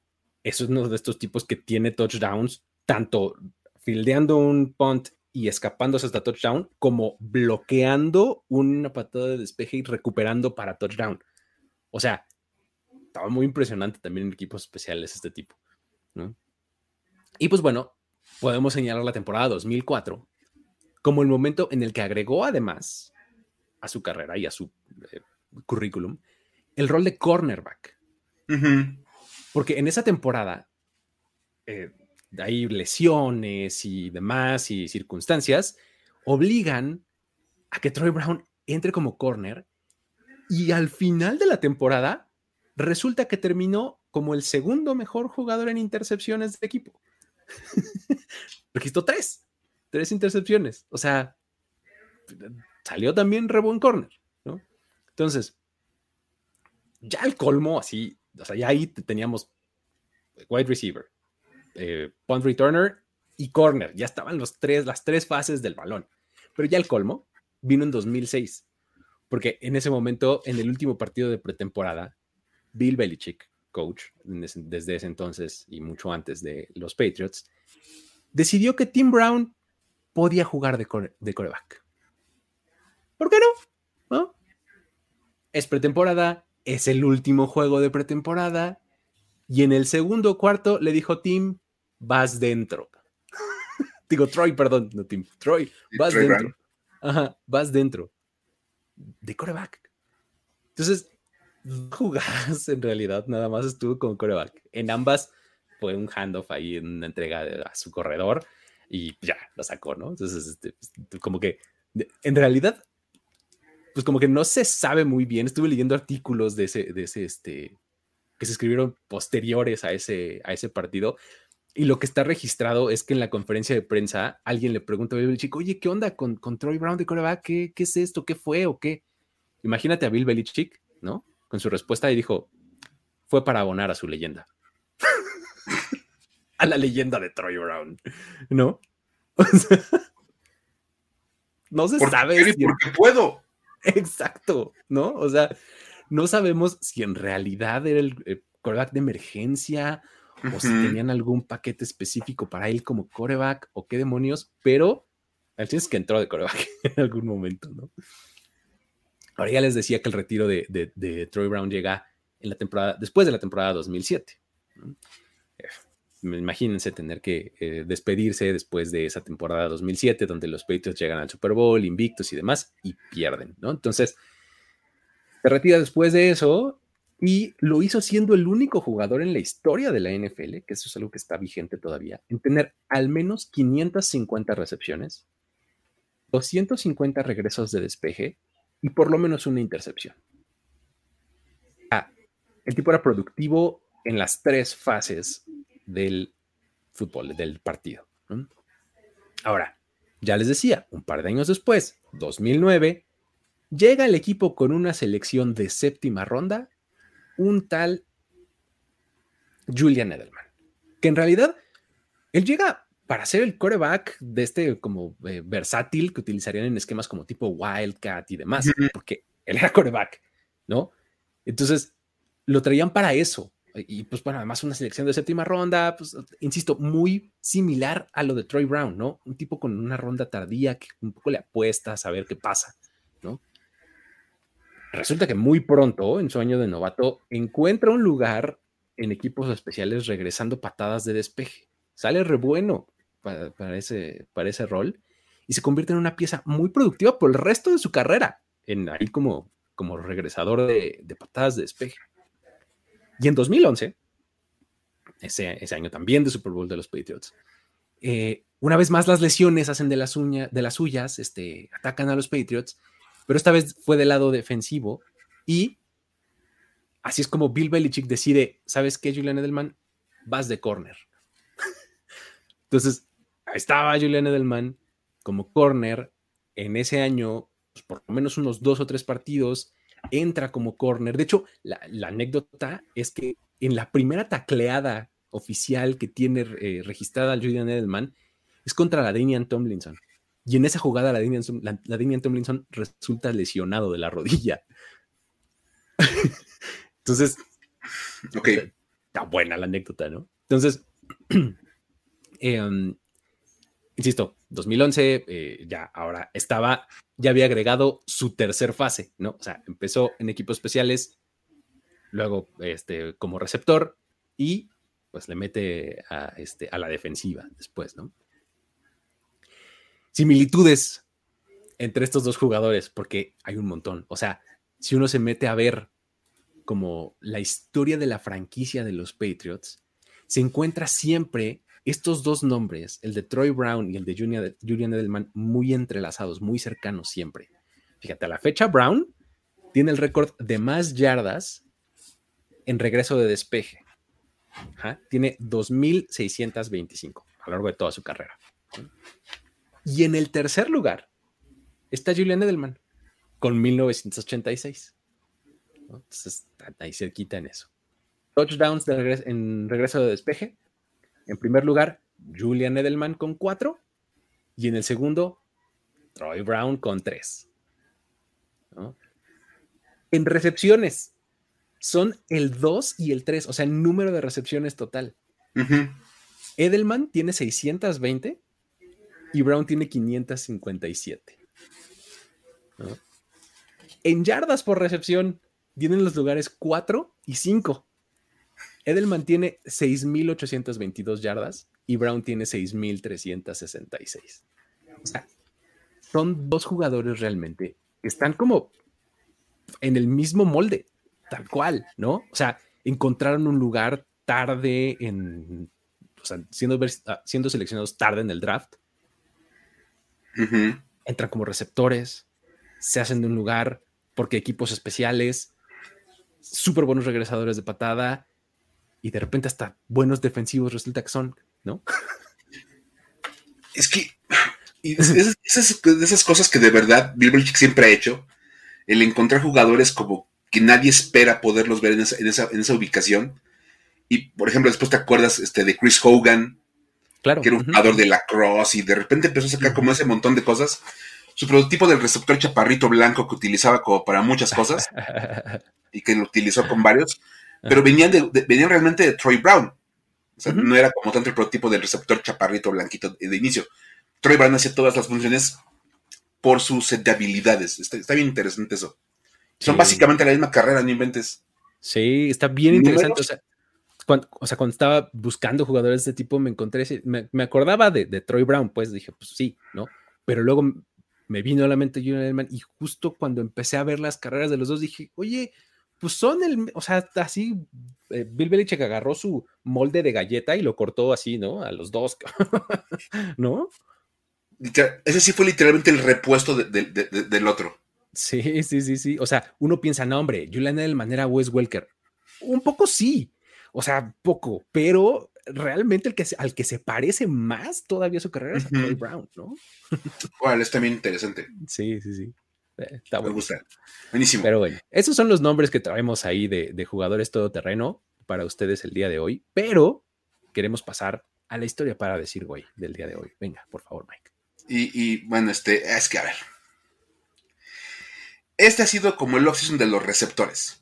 A: eso es uno de estos tipos que tiene touchdowns tanto fildeando un punt y escapándose hasta touchdown, como bloqueando una patada de despeje y recuperando para touchdown. O sea, estaba muy impresionante también en equipos especiales este tipo. Y pues bueno, podemos señalar la temporada 2004 como el momento en el que agregó además a su carrera y a su eh, currículum el rol de cornerback. Porque en esa temporada, eh, hay lesiones y demás y circunstancias, obligan a que Troy Brown entre como corner y al final de la temporada resulta que terminó como el segundo mejor jugador en intercepciones del equipo. Registró tres, tres intercepciones. O sea, salió también rebo en corner, ¿no? Entonces, ya el colmo así, o sea, ya ahí teníamos wide receiver, eh, punt returner y corner. Ya estaban los tres, las tres fases del balón. Pero ya el colmo vino en 2006, porque en ese momento, en el último partido de pretemporada, Bill Belichick, coach desde ese entonces y mucho antes de los Patriots, decidió que Tim Brown podía jugar de, de coreback. ¿Por qué no? ¿No? Es pretemporada, es el último juego de pretemporada, y en el segundo cuarto le dijo Tim, vas dentro. Digo, Troy, perdón, no Tim. Troy, vas dentro. Ajá, vas dentro. De coreback. Entonces, jugadas en realidad, nada más estuvo con coreback. En ambas fue un handoff ahí, en una entrega a su corredor y ya, lo sacó, ¿no? Entonces, este, pues, como que en realidad, pues como que no se sabe muy bien. Estuve leyendo artículos de ese, de ese, este, que se escribieron posteriores a ese, a ese partido y lo que está registrado es que en la conferencia de prensa alguien le pregunta a Bill Belichick, oye, ¿qué onda con, con Troy Brown de? ¿Qué, ¿Qué es esto? ¿Qué fue o qué? Imagínate a Bill Belichick, ¿no? Con su respuesta y dijo, fue para abonar a su leyenda. A la leyenda de Troy Brown, ¿no? no se sabe.
C: Si porque puedo.
A: Exacto, ¿no? O sea, no sabemos si en realidad era el, el coreback de emergencia o si tenían algún paquete específico para él como coreback o qué demonios, pero al fin es que entró de coreback en algún momento, ¿no? Ahora ya les decía que el retiro de, Troy Brown llega en la temporada, después de la temporada 2007. Eh, imagínense tener que eh, despedirse después de esa temporada 2007, donde los Patriots llegan al Super Bowl, invictos y demás, y pierden, ¿no? Entonces, se retira después de eso y lo hizo siendo el único jugador en la historia de la NFL, que eso es algo que está vigente todavía, en tener al menos 550 recepciones, 250 regresos de despeje y por lo menos una intercepción. Ah, el tipo era productivo en las tres fases del fútbol, del partido. Ahora, ya les decía, un par de años después, 2009, llega el equipo con una selección de séptima ronda, un tal Julian Edelman, que en realidad él llega para ser el coreback de este como eh, versátil que utilizarían en esquemas como tipo Wildcat y demás, porque él era coreback, ¿no? Entonces, lo traían para eso. Y pues bueno, además una selección de séptima ronda, pues insisto, muy similar a lo de Troy Brown, ¿no? Un tipo con una ronda tardía que un poco le apuesta a saber qué pasa, ¿no? Resulta que muy pronto, en su año de novato, encuentra un lugar en equipos especiales regresando patadas de despeje. Sale re bueno, para, ese, para ese rol y se convierte en una pieza muy productiva por el resto de su carrera, en ahí como, como regresador de, patadas de despeje. Y en 2011, ese, ese, año también de Super Bowl de los Patriots, eh, una vez más las lesiones hacen de las, de las suyas, este, atacan a los Patriots, pero esta vez fue del lado defensivo y así es como Bill Belichick decide, ¿sabes qué, Julian Edelman? Vas de corner. Entonces, estaba Julian Edelman como corner en ese año, pues, por lo menos unos dos o tres partidos, entra como corner. De hecho, la, anécdota es que en la primera tacleada oficial que tiene eh, registrada Julian Edelman es contra la Damian Tomlinson. Y en esa jugada la Damian, Tomlinson resulta lesionado de la rodilla. Entonces,
C: ok.
A: Está buena la anécdota, ¿no? Entonces, eh, insisto, 2011, eh, ya ahora estaba, ya había agregado su tercer fase, ¿no? O sea, empezó en equipos especiales, luego este, como receptor y pues le mete a, este, a la defensiva después, ¿no? Similitudes entre estos dos jugadores, porque hay un montón. O sea, si uno se mete a ver como la historia de la franquicia de los Patriots, se encuentra siempre estos dos nombres, el de Troy Brown y el de Julian Edelman, muy entrelazados, muy cercanos siempre. Fíjate, a la fecha Brown tiene el récord de más yardas en regreso de despeje. Tiene 2.625 a lo largo de toda su carrera. Y en el tercer lugar está Julian Edelman con 1986. Entonces, ahí se en eso. Touchdowns en regreso de despeje, en primer lugar, Julian Edelman con cuatro. Y en el segundo, Troy Brown con tres. En recepciones, son el 2 y el 3, o sea, el número de recepciones total. Edelman tiene 620 y Brown tiene 557. En yardas por recepción, tienen los lugares 4 y 5. Edelman tiene 6.822 yardas y Brown tiene 6.366. O sea, son dos jugadores realmente que están como en el mismo molde, tal cual, ¿no? O sea, encontraron un lugar tarde en, o sea, siendo, ah, siendo seleccionados tarde en el draft. Entran como receptores, se hacen de un lugar porque equipos especiales, súper buenos regresadores de patada y de repente hasta buenos defensivos resulta que son, ¿no?
C: Es que esas, de esas cosas que de verdad Bill Belichick siempre ha hecho, el encontrar jugadores como que nadie espera poderlos ver en esa, ubicación. Y, por ejemplo, después te acuerdas este, de Chris Hogan,
A: claro.
C: que era un jugador de la cross y de repente empezó a sacar como ese montón de cosas. Su prototipo del receptor chaparrito blanco que utilizaba como para muchas cosas y que lo utilizó con varios pero venían, de, venían realmente de Troy Brown. O sea, no era como tanto el prototipo del receptor chaparrito blanquito de inicio. Troy Brown hacía todas las funciones por sus habilidades. Está, bien interesante eso. Son básicamente la misma carrera, no inventes.
A: Sí, está bien interesante. O sea, cuando, estaba buscando jugadores de este tipo, me encontré, me, acordaba de, Troy Brown, pues dije, pues sí, ¿no? Pero luego me vino a la mente Julian Edelman y justo cuando empecé a ver las carreras de los dos dije, oye, pues son el, o sea, así, eh, Bill Belichick agarró su molde de galleta y lo cortó así, ¿no? A los dos, ¿no?
C: Ese sí fue literalmente el repuesto del otro.
A: Sí, sí, sí, sí. O sea, uno piensa, no, hombre, Julian Edelman era Wes Welker. Un poco sí, o sea, poco, pero realmente el que al que se parece más todavía su carrera es a Troy Brown, ¿no?
C: Bueno, es también interesante.
A: Sí, sí, sí.
C: Eh, Me gusta. Buenísimo.
A: Pero bueno, esos son los nombres que traemos ahí de, de jugadores todoterreno para ustedes el día de hoy, pero queremos pasar a la historia para decir, güey, del día de hoy. Venga, por favor, Mike.
C: Y, bueno, este, es que a ver. Este ha sido como el off de los receptores.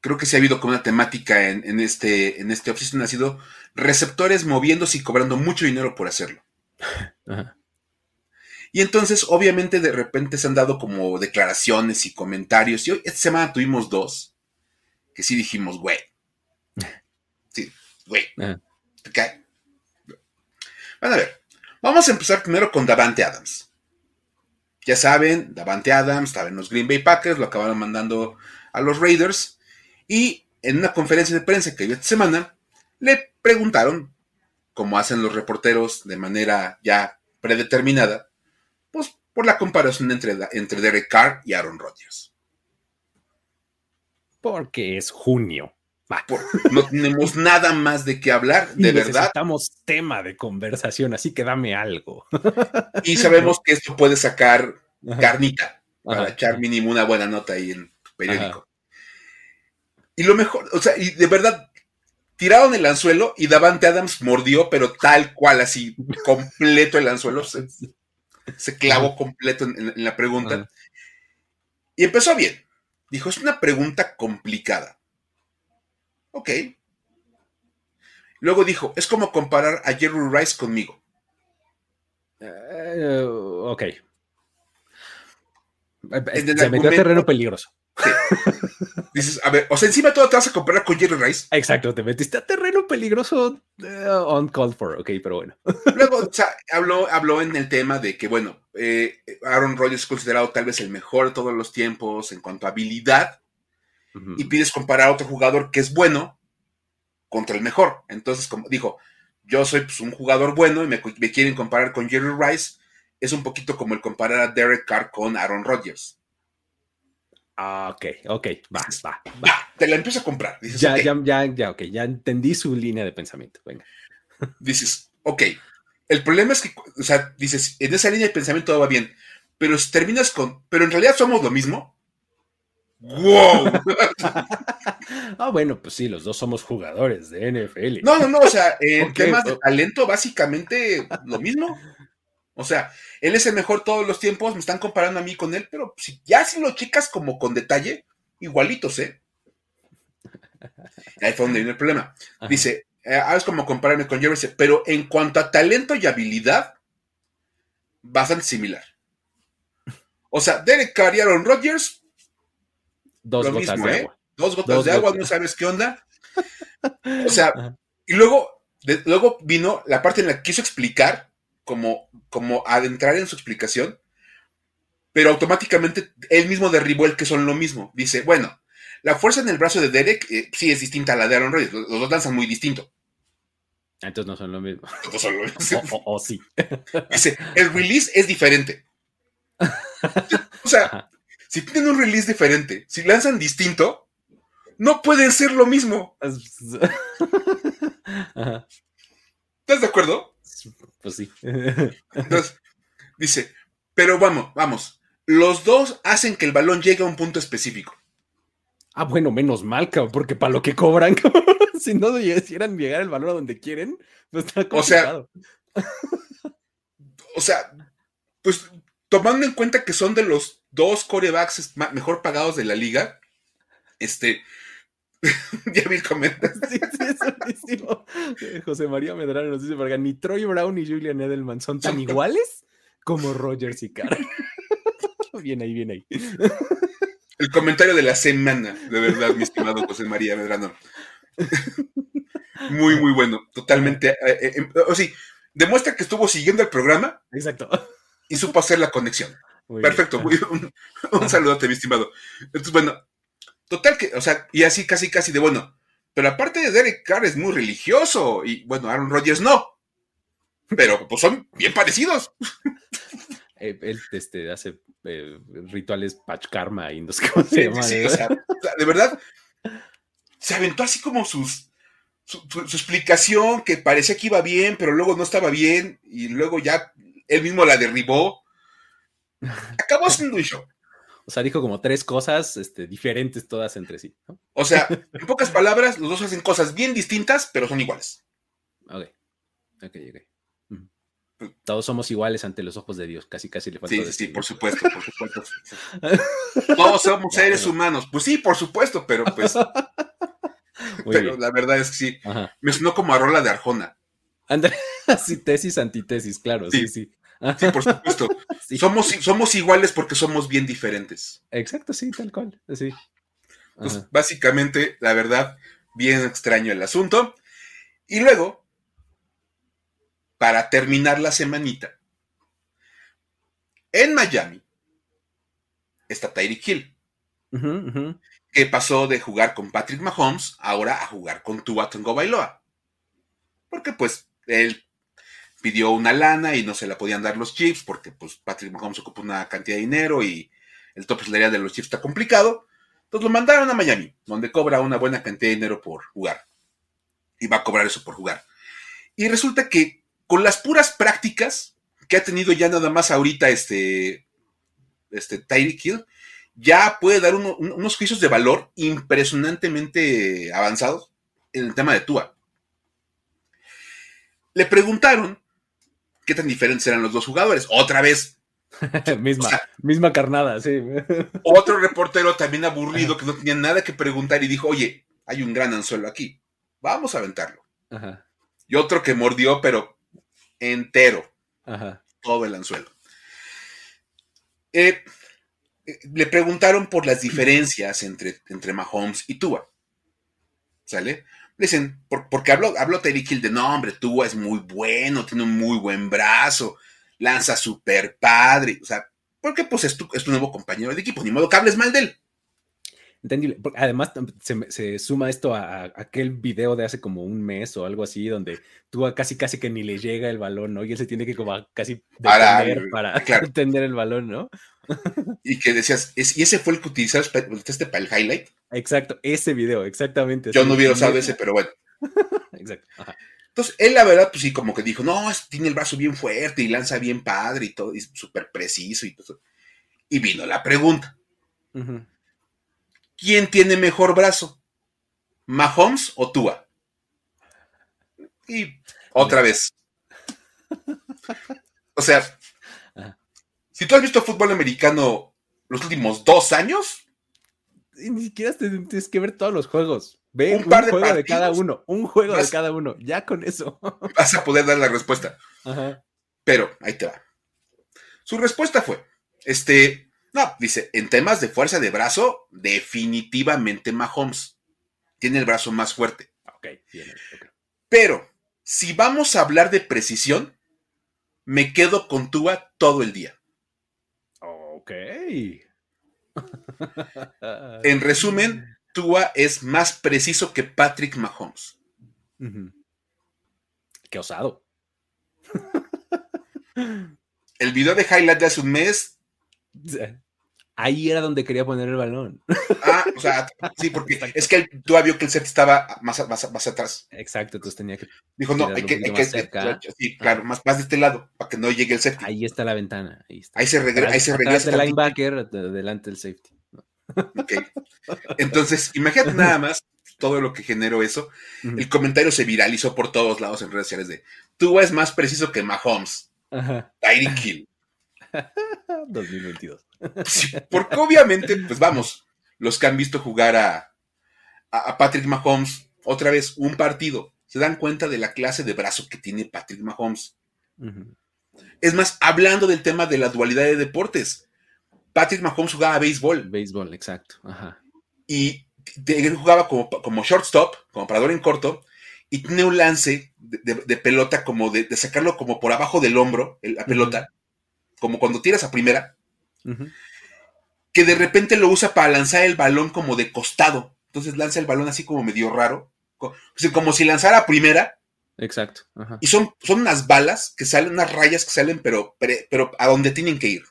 C: Creo que sí ha habido como una temática en, este, en este off ha sido receptores moviéndose y cobrando mucho dinero por hacerlo. Y entonces, obviamente, de repente se han dado como declaraciones y comentarios. Y hoy, esta semana tuvimos dos que sí dijimos, güey. Sí, güey. ¿Te cae? Van a ver. Vamos a empezar primero con Davante Adams. Ya saben, Davante Adams estaba en los Green Bay Packers, lo acabaron mandando a los Raiders. Y en una conferencia de prensa que dio esta semana, le preguntaron, como hacen los reporteros de manera ya predeterminada, por la comparación entre, entre Derek Carr y Aaron Rodgers.
A: Porque es junio
C: no tenemos nada más de qué hablar, de verdad.
A: Necesitamos tema de conversación, así que dame algo.
C: Y sabemos que esto puede sacar carnita para echar mínimo una buena nota ahí en tu periódico. Y lo mejor, o sea, y de verdad, tiraron el anzuelo y Davante Adams mordió, pero tal cual, así, completo el anzuelo. Se, clavó completo en la pregunta. Y empezó bien. Dijo, es una pregunta complicada Ok. Luego dijo, es como comparar a Jerry Rice conmigo.
A: Eh, ok. Se metió a terreno peligroso.
C: Dices, a ver, o sea, encima todo te vas a comparar con Jerry Rice.
A: Exacto, te metiste a terreno peligroso eh, on call for, ok, pero bueno.
C: Luego, o sea, habló, habló en el tema de que, bueno, eh, Aaron Rodgers es considerado tal vez el mejor de todos los tiempos en cuanto a habilidad, y pides comparar a otro jugador que es bueno contra el mejor. Entonces, como dijo, yo soy pues, un jugador bueno y me, quieren comparar con Jerry Rice, es un poquito como el comparar a Derek Carr con Aaron Rodgers.
A: Ah, ok, ok, va, va, va.
C: Te la empiezo a comprar.
A: ya, ya, ya, ya, ok, ya entendí su línea de pensamiento. Venga.
C: Dices, ok. El problema es que, o sea, dices, en esa línea de pensamiento todo va bien, pero si terminas con, pero en realidad somos lo mismo. ¡Wow!
A: ah, bueno, pues sí, los dos somos jugadores de NFL.
C: No, no, no, o sea, en temas de talento, básicamente lo mismo. O sea, él es el mejor todos los tiempos, me están comparando a mí con él, pero si, ya si lo checas como con detalle, igualitos, ¿eh? Ahí fue donde viene el problema. Dice, eh, ah, es como compararme con Jerry, pero en cuanto a talento y habilidad, bastante similar. O sea, Derek Carr y Aaron Rodgers
A: Dos gotas de ¿eh? agua.
C: Dos gotas de agua, no sabes qué onda. O sea, y luego, luego vino la parte en la que quiso explicar, como, como adentrar en su explicación, pero automáticamente él mismo derribó el que son lo mismo. Dice, bueno, la fuerza en el brazo de Derek eh, sí es distinta a la de Aaron Rodgers. Los, dos danzan muy distinto.
A: Entonces no son lo mismo.
C: No son lo
A: mismo. O, sí.
C: Dice, el release es diferente. O sea, si tienen un release diferente, si lanzan distinto, no pueden ser lo mismo. ¿Estás de acuerdo?
A: Pues sí.
C: Entonces, dice, pero vamos, vamos, los dos hacen que el balón llegue a un punto específico.
A: Ah, bueno, menos mal, cabrón, porque para lo que cobran, si no quisieran llegar el balón a donde quieren, pues está complicado.
C: O sea, o sea, pues tomando en cuenta que son de los dos corebacks mejor pagados de la liga, este, ya vi el comentario.
A: Sí, sí, es buenísimo. José María Medrano nos dice, "Verga, ni Troy Brown ni Julian Edelman son tan iguales como Rogers y Carr. bien ahí, bien ahí.
C: El comentario de la semana, de verdad, mi estimado José María Medrano. Muy, muy bueno. Totalmente. eh, eh, eh, o sí, demuestra que estuvo siguiendo el programa
A: Exacto.
C: y supo hacer la conexión.
A: Muy.
C: Perfecto. muy- un, un saludote, mi estimado. Entonces, bueno, total que, o sea, y así casi, casi de bueno. Pero aparte de Derek Carr es muy religioso y bueno, Aaron Rodgers no. Pero pues son bien parecidos.
A: Eh, él este, hace eh, rituales Patch Karma y no sé cómo se llama.
C: sí, o sea, o sea, de verdad, se aventó así como sus, su, su- su explicación que parecía que iba bien, pero luego no estaba bien, y luego ya él mismo la derribó. Acabó siendo un show.
A: O sea, dijo como tres cosas este, diferentes todas entre sí. ¿no?
C: O sea, en pocas palabras, los dos hacen cosas bien distintas, pero son iguales.
A: Ok. Ok, ok. Ujú. Todos somos iguales ante los ojos de Dios. Casi, casi le faltó
C: Sí, sí, sí, por supuesto, por supuesto. Todos somos seres humanos. Pues sí, por supuesto, pero pues,
A: Muy
C: pero
A: bien.
C: la verdad es que sí.
A: Ajá.
C: Me sonó como a rola de Arjona.
A: Anda- sí, tesis, antitesis, claro. Sí, sí.
C: Sí, por supuesto.
A: Sí.
C: Somos, somos iguales porque somos bien diferentes.
A: Exacto, sí, tal cual. Sí.
C: Pues
A: Ajá.
C: básicamente, la verdad, bien extraño el asunto. Y luego, para terminar la semanita, en Miami está Tyreek Hill, que pasó de jugar con Patrick Mahomes ahora a jugar con Tua Tagovailoa. Porque pues él pidió una lana y no se la podían dar los Chiefs porque pues Patrick Mahomes ocupa una cantidad de dinero y el tope salarial de los Chiefs está complicado. Entonces lo mandaron a Miami, donde cobra una buena cantidad de dinero por jugar. Y va a cobrar eso por jugar. Y resulta que con las puras prácticas que ha tenido ya nada más ahorita este, este Tyreek Hill, ya puede dar uno- un- unos juicios de valor impresionantemente avanzados en el tema de Tua. Le preguntaron qué tan diferentes eran los dos jugadores. Otra vez,
A: misma,
C: o sea-
A: misma carnada, sí.
C: otro reportero también aburrido que no tenía nada que preguntar y dijo, oye, hay un gran anzuelo aquí, vamos a aventarlo.
A: Ajá,
C: Y otro que mordió, pero entero,
A: ajá.
C: todo el anzuelo. Eh, eh, le preguntaron por las diferencias entre, entre Mahomes y Tua. ¿Sale? Dicen, por- porque habló, habló Terry Hill de no, hombre, Tua es muy bueno, tiene un muy buen brazo, lanza súper padre. O sea, porque pues es tu, es tu nuevo compañero de equipo, ni modo que hables mal de él.
A: Entendible. Además, se, se suma esto a, a aquel video de hace como un mes o algo así, donde tú casi casi que ni le llega el balón, ¿no? Y él se tiene que como casi
C: Para-
A: detener para
C: claro.
A: el balón, ¿no?
C: Y que decías, ¿es- ¿y ese fue el que utilizaste para, utilizaste para el highlight?
A: Exacto, ese video, exactamente.
C: Yo no hubiera usado ese, pero bueno.
A: Exacto. ajá.
C: Entonces, él la verdad, pues sí, como que dijo, no, tiene el brazo bien fuerte y lanza bien padre y todo, y súper preciso y todo. Y vino la pregunta. ¿quién tiene mejor brazo? ¿Mahomes o Tua? Y otra vez. O sea,
A: Ajá.
C: si tú has visto fútbol americano los últimos dos años,
A: ni siquiera te- tienes que ver todos los juegos. Ve
C: Un
A: un,
C: par de
A: juego de cada uno, un juego
C: Vas-
A: de cada uno, ya con eso.
C: vas a poder dar la respuesta.
A: Ajá.
C: Pero ahí te va. Su respuesta fue, este, no, dice, en temas de fuerza de brazo, definitivamente Mahomes tiene el brazo más fuerte.
A: Ok, bien.
C: Pero si vamos a hablar de precisión, me quedo con Tua todo el día.
A: Ok.
C: En resumen, Tua es más preciso que Patrick Mahomes.
A: Qué osado.
C: El video de highlight de hace un mes,
A: Ahí era donde quería poner el balón.
C: ah, o sea, sí, porque
A: Exacto.
C: es que el- Tua vio que el set estaba más, más, más atrás.
A: Exacto, entonces tenía que.
C: Dijo, no, hay que, hay que,
A: más cerca.
C: sí, claro, más, más de este lado, para que no llegue el safety.
A: Ahí está la ventana. Ahí, está.
C: Ahí se, regre- ahí se regresa.
A: del linebacker, de- delante del safety.
C: Ok. Entonces, imagínate nada más todo lo que generó eso. El comentario se viralizó por todos lados en redes sociales de Tua es más preciso que Mahomes.
A: Ajá.
C: Tyreek Hill.
A: 2022.
C: Porque obviamente, pues vamos, los que han visto jugar a, a, Patrick Mahomes otra vez un partido. Se dan cuenta de la clase de brazo que tiene Patrick Mahomes. Es más, hablando del tema de la dualidad de deportes, Patrick Mahomes jugaba a béisbol.
A: Béisbol, exacto. Ajá.
C: Y él jugaba como, como shortstop, como parador en corto, y tiene un lance de, pelota como de, sacarlo como por abajo del hombro, la pelota, como cuando tiras a primera, que de repente lo usa para lanzar el balón como de costado. Entonces lanza el balón así como medio raro, como, si lanzara primera.
A: Exacto.
C: Y son, son unas balas que salen, unas rayas que salen, pero, pero a donde tienen que ir.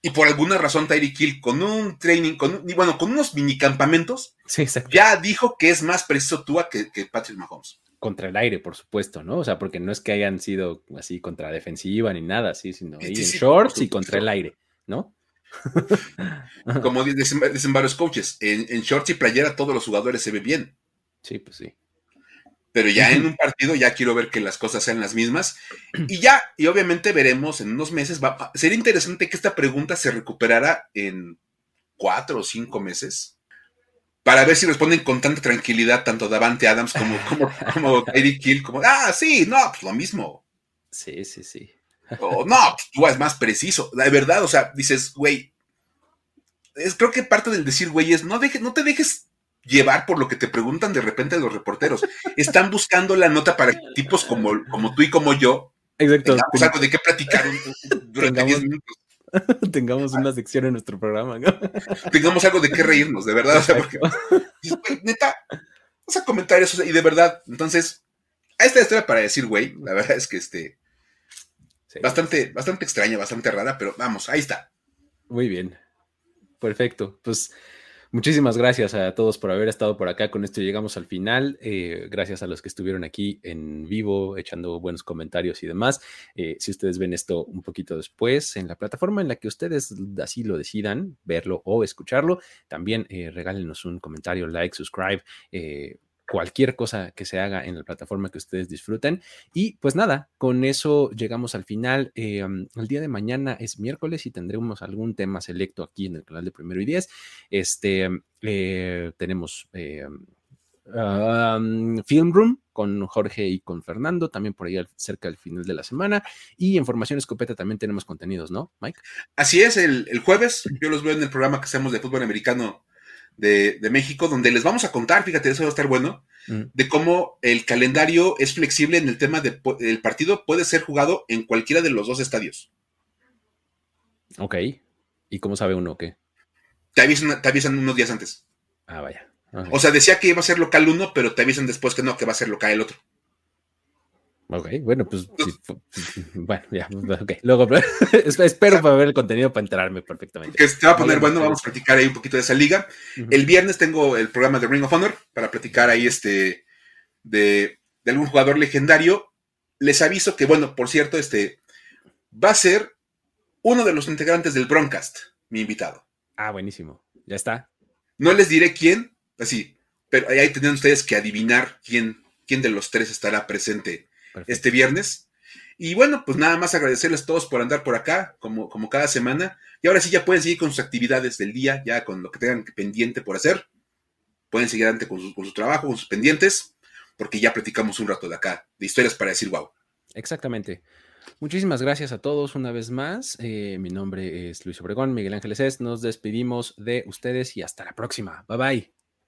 C: Y por alguna razón Tyreek Hill con un training, con, bueno, con unos minicampamentos, ya dijo que es más preciso Tua que, que Patrick Mahomes
A: contra el aire, por supuesto, ¿no? O sea, porque no es que hayan sido así contra defensiva ni nada, así, sino ahí en shorts y contra el aire, ¿no?
C: Como dicen, varios coaches, en, en, shorts y playera todos los jugadores se ven bien.
A: Sí, pues sí
C: pero ya en un partido ya quiero ver que las cosas sean las mismas. Y ya, y obviamente veremos en unos meses, va, sería interesante que esta pregunta se recuperara en cuatro o cinco meses para ver si responden con tanta tranquilidad tanto Davante Adams como, como, como Eddie Kill, como, ah, sí, no, pues lo mismo.
A: Sí, sí, sí.
C: O no, pues tú es más preciso. La verdad, o sea, dices, güey, es, creo que parte del decir, güey, es no, deje, no te dejes llevar por lo que te preguntan de repente los reporteros. Están buscando la nota para tipos como, como tú y como yo.
A: Exacto.
C: Algo de qué platicar durante 10 minutos.
A: Tengamos una sección en nuestro programa.
C: Tengamos algo de qué reírnos, de verdad. O sea, porque, neta, o sea, comentarios, y de verdad. Entonces, a esta historia para decir, güey, la verdad es que este. Bastante, bastante extraña, bastante rara, pero vamos, ahí está.
A: Muy bien. Perfecto. Pues Muchísimas gracias a todos por haber estado por acá. Con esto llegamos al final. Eh, gracias a los que estuvieron aquí en vivo, echando buenos comentarios y demás. Eh, si ustedes ven esto un poquito después en la plataforma en la que ustedes así lo decidan, verlo o escucharlo, también eh, regálenos un comentario, like, subscribe cualquier cosa que se haga en la plataforma que ustedes disfruten. Y pues nada, con eso llegamos al final. Eh, el día de mañana es miércoles y tendremos algún tema selecto aquí en el canal de Primero y Diez. Este, eh, tenemos eh, Film Room con Jorge y con Fernando, también por ahí cerca del final de la semana. Y en Formación Escopeta también tenemos contenidos, ¿no, Mike?
C: Así es, el, el jueves yo los veo en el programa que hacemos de fútbol americano de, México, donde les vamos a contar, fíjate, eso va a estar bueno, mm. de cómo el calendario es flexible en el tema del de, partido, puede ser jugado en cualquiera de los dos estadios.
A: Ok. ¿Y cómo sabe uno qué?
C: Te avisan, te avisan unos días antes.
A: Ah, vaya.
C: O sea, decía que iba a ser local uno, pero te avisan después que no, que va a ser local el otro.
A: Ok, bueno, pues, bueno, ya, ok. Luego, espero para ver el contenido para enterarme perfectamente.
C: Que se va a poner bueno, vamos a platicar ahí un poquito de esa liga. El viernes tengo el programa de Ring of Honor para platicar ahí este de, algún jugador legendario. Les aviso que, bueno, por cierto, este va a ser uno de los integrantes del Broncast, mi invitado.
A: Ah, buenísimo. Ya está.
C: No les diré quién, así, pero ahí tendrán ustedes que adivinar quién, quién de los tres estará presente este viernes. Y bueno, pues nada más agradecerles a todos por andar por acá, como, como cada semana. Y ahora sí ya pueden seguir con sus actividades del día, ya con lo que tengan pendiente por hacer. Pueden seguir adelante con su, trabajo, con sus pendientes, porque ya platicamos un rato de acá, de historias para decir wow.
A: Exactamente. Muchísimas gracias a todos una vez más. Eh, mi nombre es Luis Obregón, Miguel Ángeles es. Nos despedimos de ustedes y hasta la próxima. Bye bye.